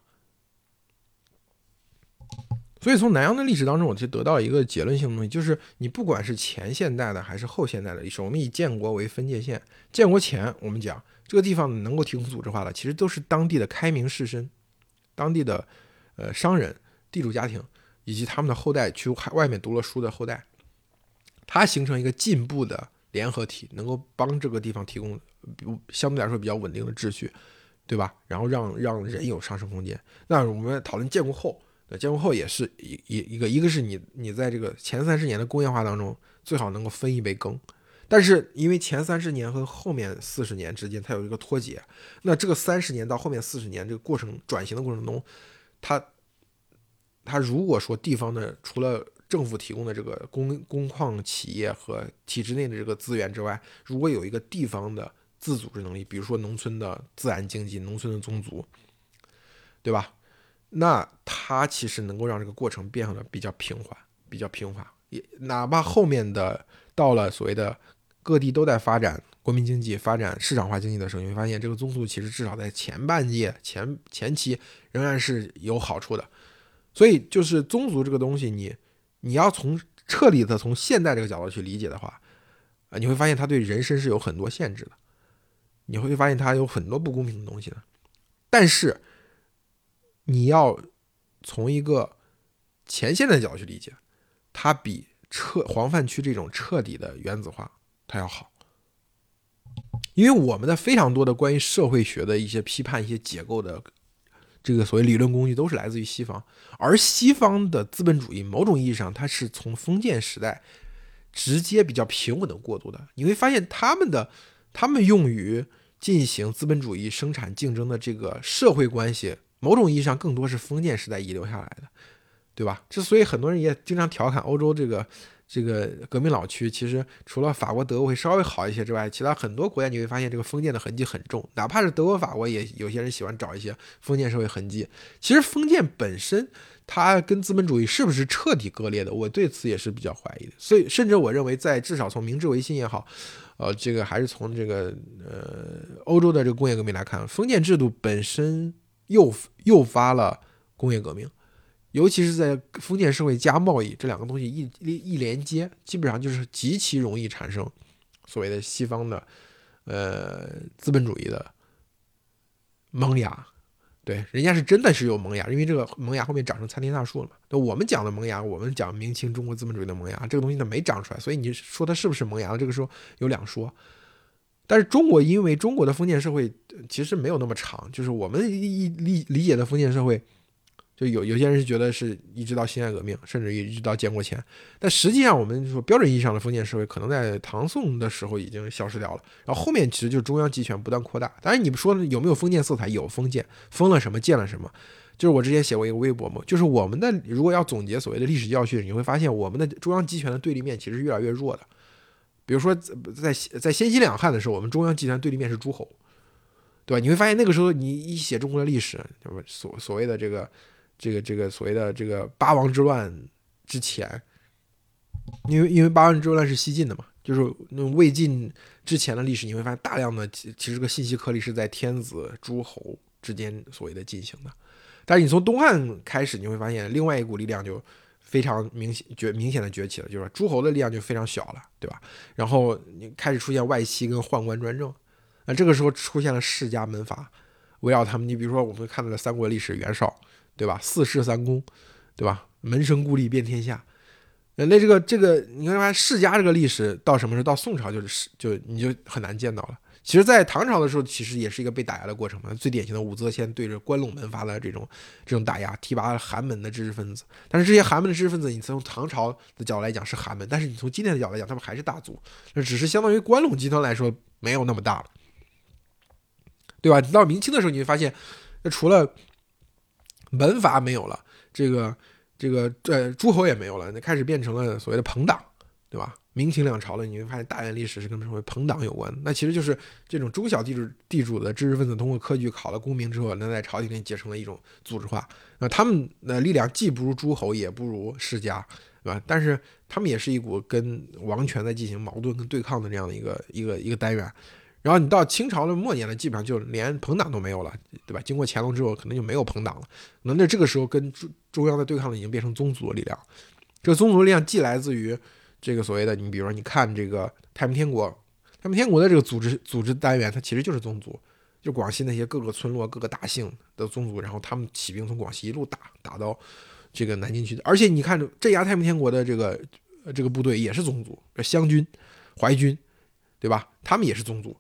所以从南阳的历史当中，我就得到一个结论性的东西，就是你不管是前现代的还是后现代的历史，我们以建国为分界线。建国前，我们讲这个地方能够提供组织化的，其实都是当地的开明士绅、当地的呃商人、地主家庭以及他们的后代去外面读了书的后代，它形成一个进步的联合体，能够帮这个地方提供相对来说比较稳定的秩序，对吧？然后让让人有上升空间。那我们讨论建国后。那建国后也是一一一个，一个是你你在这个前三十年的工业化当中，最好能够分一杯羹，但是因为前三十年和后面四十年之间它有一个脱节，那这个三十年到后面四十年这个过程转型的过程中，它它如果说地方的除了政府提供的这个工工矿企业和体制内的这个资源之外，如果有一个地方的自组织能力，比如说农村的自然经济、农村的宗族，对吧？那它其实能够让这个过程变得比较平缓，比较平滑。也哪怕后面的到了所谓的各地都在发展国民经济、发展市场化经济的时候，你会发现这个宗族其实至少在前半届、前前期仍然是有好处的。所以就是宗族这个东西，你你要从彻底的从现代这个角度去理解的话，啊，你会发现它对人身是有很多限制的，你会发现它有很多不公平的东西的。但是。你要从一个前线的角度去理解，它比彻黄泛区这种彻底的原子化它要好，因为我们的非常多的关于社会学的一些批判、一些结构的这个所谓理论工具都是来自于西方，而西方的资本主义某种意义上它是从封建时代直接比较平稳的过渡的，你会发现他们的他们用于进行资本主义生产竞争的这个社会关系。某种意义上，更多是封建时代遗留下来的，对吧？之所以很多人也经常调侃欧洲这个这个革命老区，其实除了法国、德国会稍微好一些之外，其他很多国家你会发现这个封建的痕迹很重。哪怕是德国、法国，也有些人喜欢找一些封建社会痕迹。其实封建本身，它跟资本主义是不是彻底割裂的？我对此也是比较怀疑的。所以，甚至我认为，在至少从明治维新也好，呃，这个还是从这个呃欧洲的这个工业革命来看，封建制度本身。诱诱发了工业革命，尤其是在封建社会加贸易这两个东西一一连接，基本上就是极其容易产生所谓的西方的呃资本主义的萌芽。对，人家是真的是有萌芽，因为这个萌芽后面长成参天大树了嘛。那我们讲的萌芽，我们讲明清中国资本主义的萌芽，这个东西它没长出来，所以你说它是不是萌芽？这个时候有两说。但是中国因为中国的封建社会其实没有那么长，就是我们理理理解的封建社会，就有有些人是觉得是一直到辛亥革命，甚至一直到建国前。但实际上，我们说标准意义上的封建社会，可能在唐宋的时候已经消失掉了。然后后面其实就是中央集权不断扩大。当然，你们说有没有封建色彩？有封建，封了什么，建了什么？就是我之前写过一个微博嘛，就是我们的如果要总结所谓的历史教训，你会发现我们的中央集权的对立面其实越来越弱的。比如说，在在先西两汉的时候，我们中央集团对立面是诸侯，对吧？你会发现那个时候，你一写中国的历史，就是所所谓的这个这个这个所谓的这个八王之乱之前，因为因为八王之乱是西晋的嘛，就是那魏晋之前的历史，你会发现大量的其其实个信息颗粒是在天子诸侯之间所谓的进行的，但是你从东汉开始，你会发现另外一股力量就。非常明显崛明显的崛起了，就是诸侯的力量就非常小了，对吧？然后你开始出现外戚跟宦官专政，那这个时候出现了世家门阀，围绕他们。你比如说我们看到的三国历史，袁绍，对吧？四世三公，对吧？门生故吏遍天下。那这个这个，你看世家这个历史到什么时候？到宋朝就是就你就很难见到了。其实，在唐朝的时候，其实也是一个被打压的过程嘛。最典型的武则天对着关陇门阀的这种这种打压，提拔了寒门的知识分子。但是这些寒门的知识分子，你从唐朝的角度来讲是寒门，但是你从今天的角度来讲，他们还是大族。那只是相当于关陇集团来说没有那么大了，对吧？到明清的时候，你会发现，那除了门阀没有了，这个这个呃诸侯也没有了，那开始变成了所谓的朋党，对吧？明清两朝了，你会发现大元历史是跟什么朋党有关。那其实就是这种中小地主地主的知识分子通过科举考了功名之后，能在朝廷里结成了一种组织化。那他们的力量既不如诸侯，也不如世家，对吧？但是他们也是一股跟王权在进行矛盾跟对抗的这样的一个一个一个单元。然后你到清朝的末年呢，基本上就连朋党都没有了，对吧？经过乾隆之后，可能就没有朋党了。那那这个时候跟中中央的对抗呢，已经变成宗族的力量。这个宗族力量既来自于这个所谓的，你比如说你看这个太平天国，太平天国的这个组织组织单元，它其实就是宗族，就广西那些各个村落、各个大姓的宗族，然后他们起兵从广西一路打打到这个南京去的。而且你看镇压太平天国的这个这个部队也是宗族，湘军、淮军，对吧？他们也是宗族。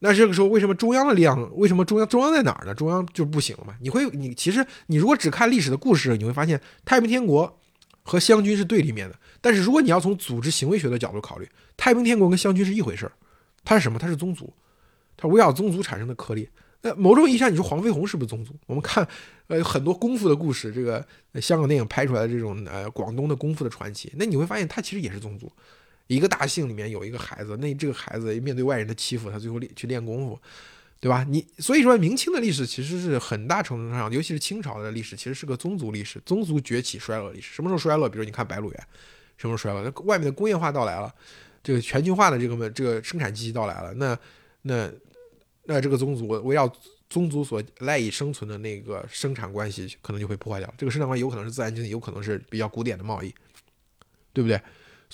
那这个时候，为什么中央的力量？为什么中央中央在哪儿呢？中央就不行了嘛？你会，你其实你如果只看历史的故事，你会发现太平天国和湘军是对立面的。但是如果你要从组织行为学的角度考虑，太平天国跟湘军是一回事儿。它是什么？它是宗族，它围绕宗族产生的颗粒。那某种意义上，你说黄飞鸿是不是宗族？我们看，呃，很多功夫的故事，这个香港电影拍出来的这种呃广东的功夫的传奇，那你会发现它其实也是宗族。一个大姓里面有一个孩子，那这个孩子面对外人的欺负，他最后练去练功夫，对吧？你所以说明清的历史其实是很大程度上，尤其是清朝的历史，其实是个宗族历史，宗族崛起衰落历史。什么时候衰落？比如你看白鹿原，什么时候衰落？那外面的工业化到来了，这个全球化的这个这个生产机器到来了，那那那这个宗族围绕宗族所赖以生存的那个生产关系，可能就会破坏掉。这个生产关系有可能是自然经济，有可能是比较古典的贸易，对不对？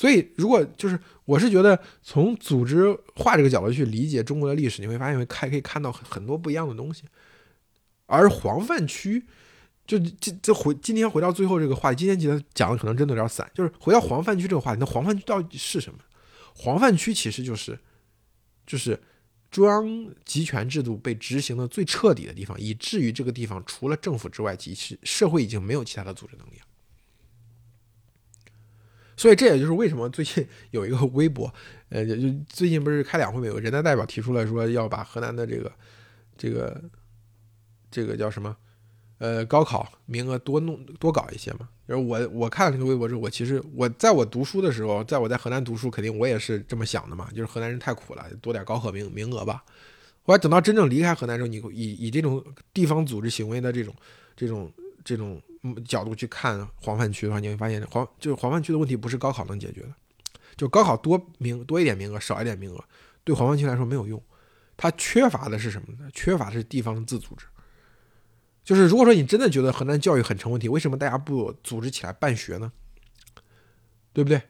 所以，如果就是我是觉得从组织化这个角度去理解中国的历史，你会发现会看可以看到很很多不一样的东西。而黄泛区，就这这回今天回到最后这个话题，今天记得讲的可能真的有点散，就是回到黄泛区这个话题，那黄泛区到底是什么？黄泛区其实就是就是中央集权制度被执行的最彻底的地方，以至于这个地方除了政府之外，其实社会已经没有其他的组织能力了。所以这也就是为什么最近有一个微博，呃，就最近不是开两会没有人大代表提出来说要把河南的这个这个这个叫什么，呃，高考名额多弄多搞一些嘛。就是我我看了这个微博之后，我其实我在我读书的时候，在我在河南读书，肯定我也是这么想的嘛。就是河南人太苦了，多点高考名名额吧。后来等到真正离开河南之后，你以以这种地方组织行为的这种这种这种。角度去看黄泛区的话，你会发现黄就是黄泛区的问题不是高考能解决的，就高考多名多一点名额少一点名额，对黄泛区来说没有用，它缺乏的是什么呢？缺乏的是地方的自组织。就是如果说你真的觉得河南教育很成问题，为什么大家不组织起来办学呢？对不对？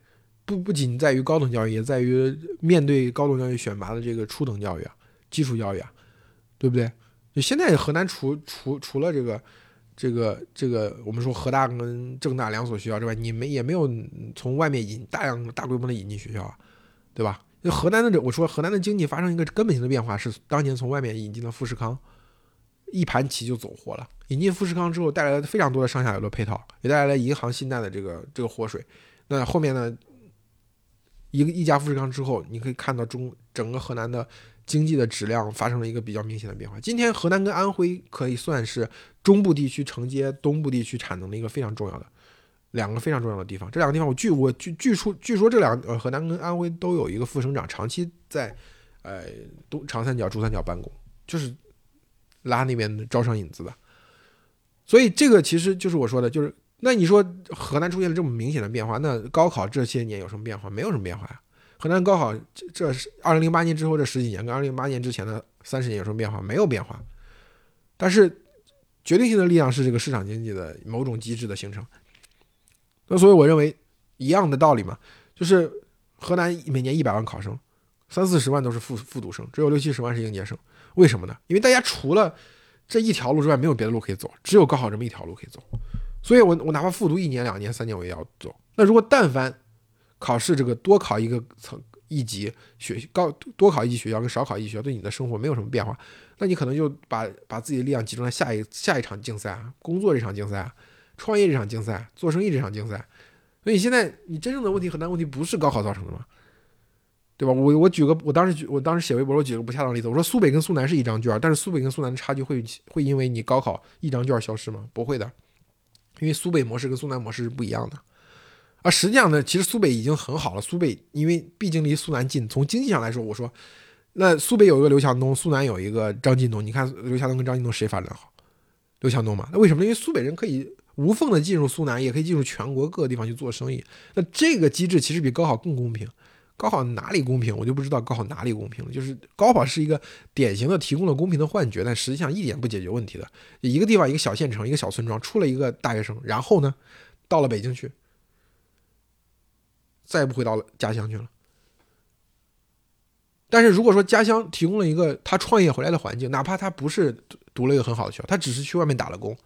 不不仅在于高等教育，也在于面对高等教育选拔的这个初等教育啊、基础教育啊，对不对？就现在河南除除除了这个。这个这个，我们说河大跟郑大两所学校之外，你们也没有从外面引大量大规模的引进学校啊，对吧？那河南的这，我说河南的经济发生一个根本性的变化，是当年从外面引进了富士康，一盘棋就走活了。引进富士康之后，带来了非常多的上下游的配套，也带来了银行信贷的这个这个活水。那后面呢，一个一家富士康之后，你可以看到中整个河南的。经济的质量发生了一个比较明显的变化。今天河南跟安徽可以算是中部地区承接东部地区产能的一个非常重要的两个非常重要的地方。这两个地方，我据我据据说据说这两呃河南跟安徽都有一个副省长长期在呃东长三角、珠三角办公，就是拉那边招商引资的。所以这个其实就是我说的，就是那你说河南出现了这么明显的变化，那高考这些年有什么变化？没有什么变化呀。河南高考这这是二零零八年之后这十几年跟二零零八年之前的三十年有什么变化？没有变化。但是决定性的力量是这个市场经济的某种机制的形成。那所以我认为一样的道理嘛，就是河南每年一百万考生，三四十万都是复复读生，只有六七十万是应届生。为什么呢？因为大家除了这一条路之外没有别的路可以走，只有高考这么一条路可以走。所以我我哪怕复读一年两年三年我也要走。那如果但凡考试这个多考一个层一级学高多考一级学校跟少考一级学校对你的生活没有什么变化，那你可能就把把自己的力量集中在下一下一场竞赛啊，工作这场竞赛，创业这场竞赛，做生意这场竞赛。所以现在你真正的问题很大问题不是高考造成的吗？对吧？我我举个我当时举我当时写微博我举个不恰当的例子，我说苏北跟苏南是一张卷，但是苏北跟苏南的差距会会因为你高考一张卷消失吗？不会的，因为苏北模式跟苏南模式是不一样的。而实际上呢，其实苏北已经很好了。苏北因为毕竟离苏南近，从经济上来说，我说，那苏北有一个刘强东，苏南有一个张近东。你看刘强东跟张近东谁发展好？刘强东嘛。那为什么？因为苏北人可以无缝的进入苏南，也可以进入全国各个地方去做生意。那这个机制其实比高考更公平。高考哪里公平？我就不知道高考哪里公平了。就是高考是一个典型的提供了公平的幻觉，但实际上一点不解决问题的。一个地方，一个小县城，一个小村庄，出了一个大学生，然后呢，到了北京去，再也不回到家乡去了。但是如果说家乡提供了一个他创业回来的环境，哪怕他不是读了一个很好的学校，他只是去外面打了工，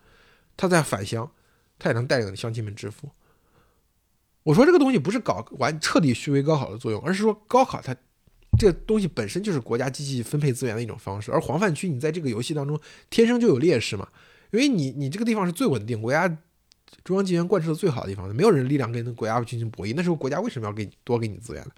他在返乡，他也能带领乡亲们致富。我说这个东西不是搞完彻底虚伪高考的作用，而是说高考它这东西本身就是国家机器分配资源的一种方式。而黄泛区你在这个游戏当中天生就有劣势嘛，因为你你这个地方是最稳定，国家中央集权贯彻的最好的地方，没有人力量跟国家进行博弈。那时候国家为什么要给你多给你资源呢？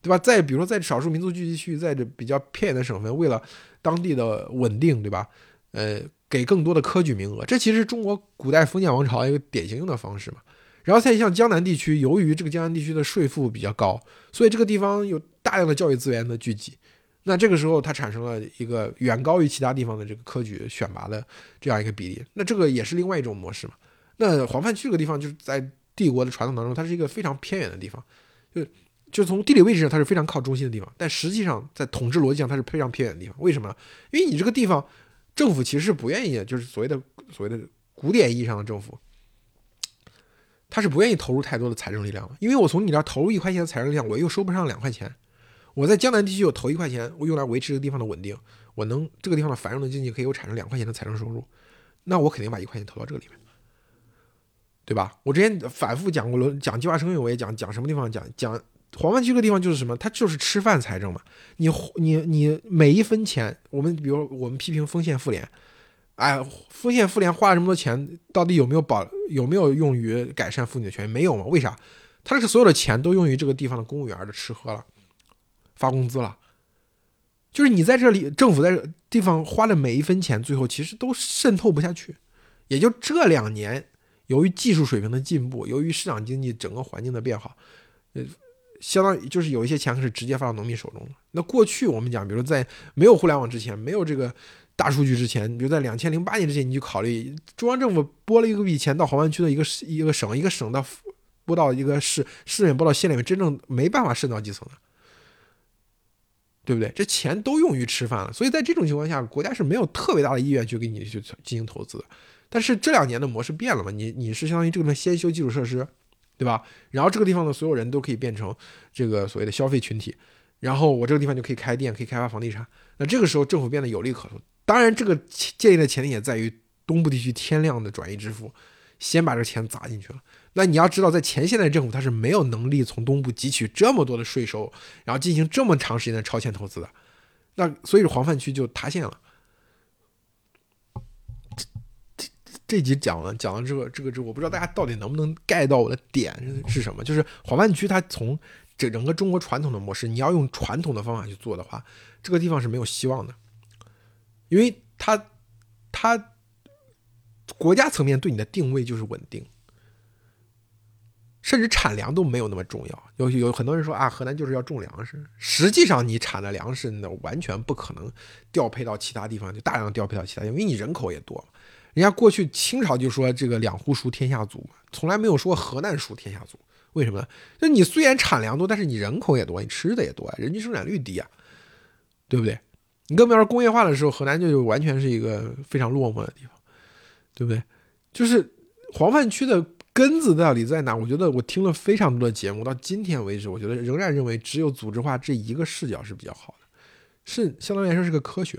对吧？再比如说在少数民族聚集区，在这比较偏远的省份，为了当地的稳定，对吧？呃，给更多的科举名额，这其实中国古代封建王朝一个典型用的方式嘛。然后再像江南地区，由于这个江南地区的税负比较高，所以这个地方有大量的教育资源的聚集。那这个时候，它产生了一个远高于其他地方的这个科举选拔的这样一个比例。那这个也是另外一种模式嘛。那黄泛区这个地方，就是在帝国的传统当中，它是一个非常偏远的地方，就就从地理位置上，它是非常靠中心的地方。但实际上，在统治逻辑上，它是非常偏远的地方。为什么？因为你这个地方政府其实是不愿意，就是所谓的所谓的古典意义上的政府。他是不愿意投入太多的财政力量的，因为我从你这投入一块钱的财政力量，我又收不上两块钱。我在江南地区，我投一块钱，我用来维持这个地方的稳定，我能这个地方的繁荣的经济可以我产生两块钱的财政收入，那我肯定把一块钱投到这个里面，对吧？我之前反复讲过了，讲计划生育，我也讲讲什么地方讲讲黄泛区这个地方就是什么，它就是吃饭财政嘛。你你你每一分钱，我们比如我们批评丰县妇联。哎，丰县妇联花了这么多钱，到底有没有保有没有用于改善妇女的权益？没有嘛？为啥？他这个所有的钱都用于这个地方的公务员的吃喝了，发工资了。就是你在这里，政府在这地方花的每一分钱，最后其实都渗透不下去。也就这两年，由于技术水平的进步，由于市场经济整个环境的变化，呃，相当于就是有一些钱是直接发到农民手中的。那过去我们讲，比如在没有互联网之前，没有这个。大数据之前，比如在两千零八年之前，你就考虑中央政府拨了一个笔钱到黄湾区的一个、一个省、一个省到拨到一个市，市里面拨到县里面，真正没办法渗到基层的，对不对？这钱都用于吃饭了，所以在这种情况下，国家是没有特别大的意愿去给你去进行投资的。但是这两年的模式变了嘛？你你是相当于这个地方先修基础设施，对吧？然后这个地方的所有人都可以变成这个所谓的消费群体，然后我这个地方就可以开店，可以开发房地产。那这个时候政府变得有利可图。当然，这个建议的前提也在于东部地区天量的转移支付，先把这个钱砸进去了。那你要知道，在前现代政府，他是没有能力从东部汲取这么多的税收，然后进行这么长时间的超前投资的。那所以黄泛区就塌陷了。这这集讲了讲了这个这个这，我不知道大家到底能不能 get 到我的点是什么？就是黄泛区它从这整个中国传统的模式，你要用传统的方法去做的话，这个地方是没有希望的。因为它，它国家层面对你的定位就是稳定，甚至产粮都没有那么重要。有有很多人说啊，河南就是要种粮食，实际上你产的粮食呢，完全不可能调配到其他地方，就大量调配到其他地方，因为你人口也多。人家过去清朝就说这个两湖属天下足，从来没有说河南属天下足。为什么呢？就你虽然产粮多，但是你人口也多，你吃的也多，人均生产率低啊，对不对？你更别说工业化的时候，河南就完全是一个非常落寞的地方，对不对？就是黄泛区的根子到底在哪？我觉得我听了非常多的节目，到今天为止，我觉得仍然认为只有组织化这一个视角是比较好的，是相当于来说是个科学。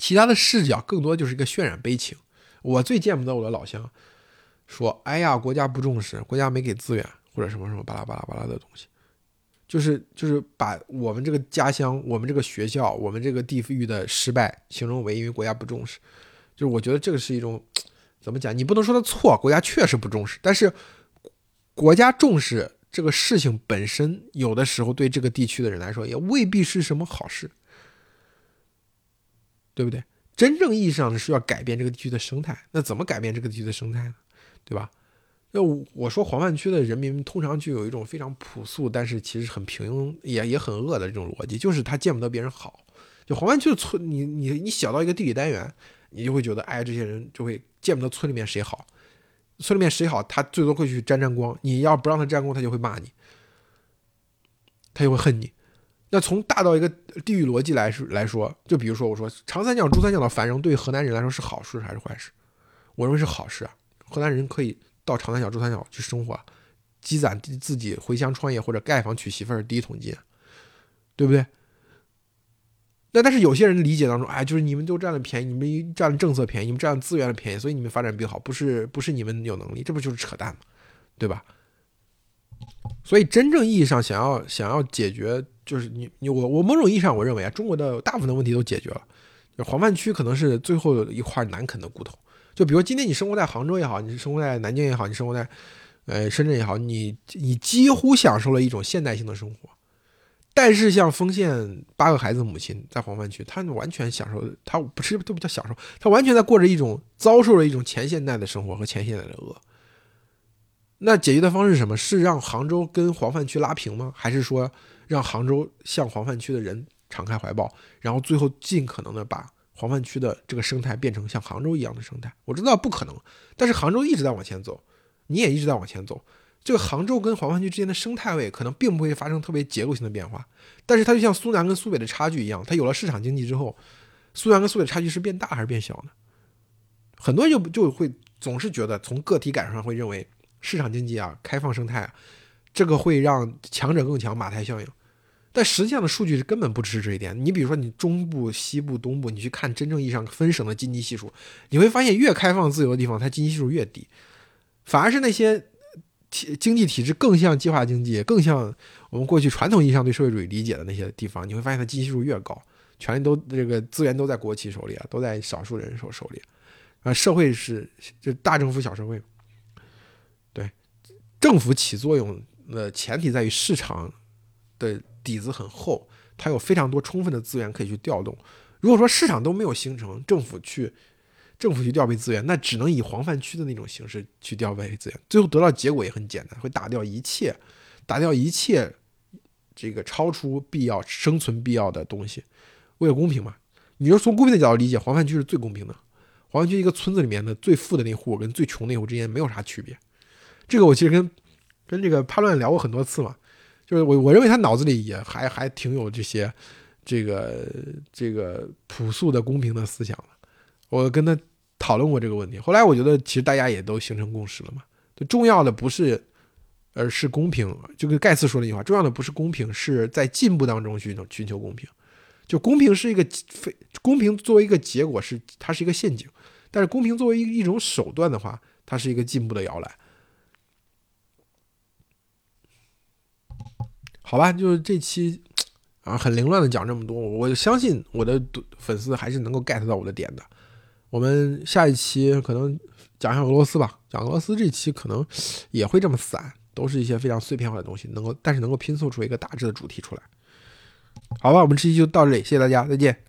其他的视角更多就是一个渲染悲情。我最见不得我的老乡说：“哎呀，国家不重视，国家没给资源，或者什么什么巴拉巴拉巴拉的东西。”就是就是把我们这个家乡、我们这个学校、我们这个地域的失败形容为因为国家不重视，就是我觉得这个是一种怎么讲？你不能说他错，国家确实不重视，但是国家重视这个事情本身，有的时候对这个地区的人来说也未必是什么好事，对不对？真正意义上的是要改变这个地区的生态，那怎么改变这个地区的生态呢？对吧？那我我说黄泛区的人民通常就有一种非常朴素，但是其实很平庸，也也很恶的这种逻辑，就是他见不得别人好。就黄泛区的村，你你你小到一个地理单元，你就会觉得，哎，这些人就会见不得村里面谁好。村里面谁好，他最多会去沾沾光。你要不让他沾光，他就会骂你，他就会恨你。那从大到一个地域逻辑来说来说，就比如说我说长三角、珠三角的繁荣对河南人来说是好事还是坏事？我认为是好事啊。河南人可以到长三角、珠三角去生活，积攒自己回乡创业或者盖房娶媳妇儿第一桶金，对不对？那但是有些人理解当中，哎，就是你们都占了便宜，你们占了政策便宜，你们占了资源的便宜，所以你们发展比较好，不是不是你们有能力，这不就是扯淡吗？对吧？所以真正意义上想要想要解决，就是你你我我某种意义上我认为啊，中国的大部分的问题都解决了，就黄泛区可能是最后一块难啃的骨头。就比如今天你生活在杭州也好，你生活在南京也好，你生活在呃深圳也好，你你几乎享受了一种现代性的生活。但是像丰县八个孩子母亲在黄泛区，她完全享受，她不是都比较享受，她完全在过着一种遭受了一种前现代的生活和前现代的恶。那解决的方式是什么？是让杭州跟黄泛区拉平吗？还是说让杭州向黄泛区的人敞开怀抱，然后最后尽可能的把黄泛区的这个生态变成像杭州一样的生态？我知道不可能，但是杭州一直在往前走，你也一直在往前走。这个杭州跟黄泛区之间的生态位可能并不会发生特别结构性的变化，但是它就像苏南跟苏北的差距一样，它有了市场经济之后，苏南跟苏北差距是变大还是变小呢？很多人就就会总是觉得从个体感受上会认为市场经济啊、开放生态啊，这个会让强者更强，马太效应。但实际上的数据是根本不支持这一点。你比如说你中部、西部、东部，你去看真正意义上分省的经济系数，你会发现越开放自由的地方，它经济系数越低，反而是那些。体经济体制更像计划经济，更像我们过去传统意义上对社会主义理解的那些地方，你会发现它经济系数越高，权力都这个资源都在国企手里啊，都在少数人手手里，啊，社会是就大政府小社会，政府起作用的前提在于市场的底子很厚，它有非常多充分的资源可以去调动。如果说市场都没有形成，政府去。政府去调配资源，那只能以黄泛区的那种形式去调配资源，最后得到结果也很简单，会打掉一切，打掉一切这个超出必要生存必要的东西，为了公平嘛。你就从公平的角度理解，黄泛区是最公平的。黄泛区一个村子里面的最富的那户跟最穷那户之间没有啥区别。这个我其实跟跟这个叛乱聊过很多次嘛，就是我我认为他脑子里也还还挺有这些这个这个朴素的公平的思想的。我跟他。讨论过这个问题，后来我觉得其实大家也都形成共识了嘛。最重要的不是，而是公平。就跟盖茨说那句话，重要的不是公平，是在进步当中寻求寻求公平。就公平是一个非公平作为一个结果是它是一个陷阱，但是公平作为一一种手段的话，它是一个进步的摇篮。好吧，就是这期啊很凌乱的讲这么多，我相信我的粉丝还是能够 get 到我的点的。我们下一期可能讲一下俄罗斯吧，讲俄罗斯这期可能也会这么散，都是一些非常碎片化的东西，能够但是能够拼凑出一个大致的主题出来。好吧，我们这期就到这里，谢谢大家，再见。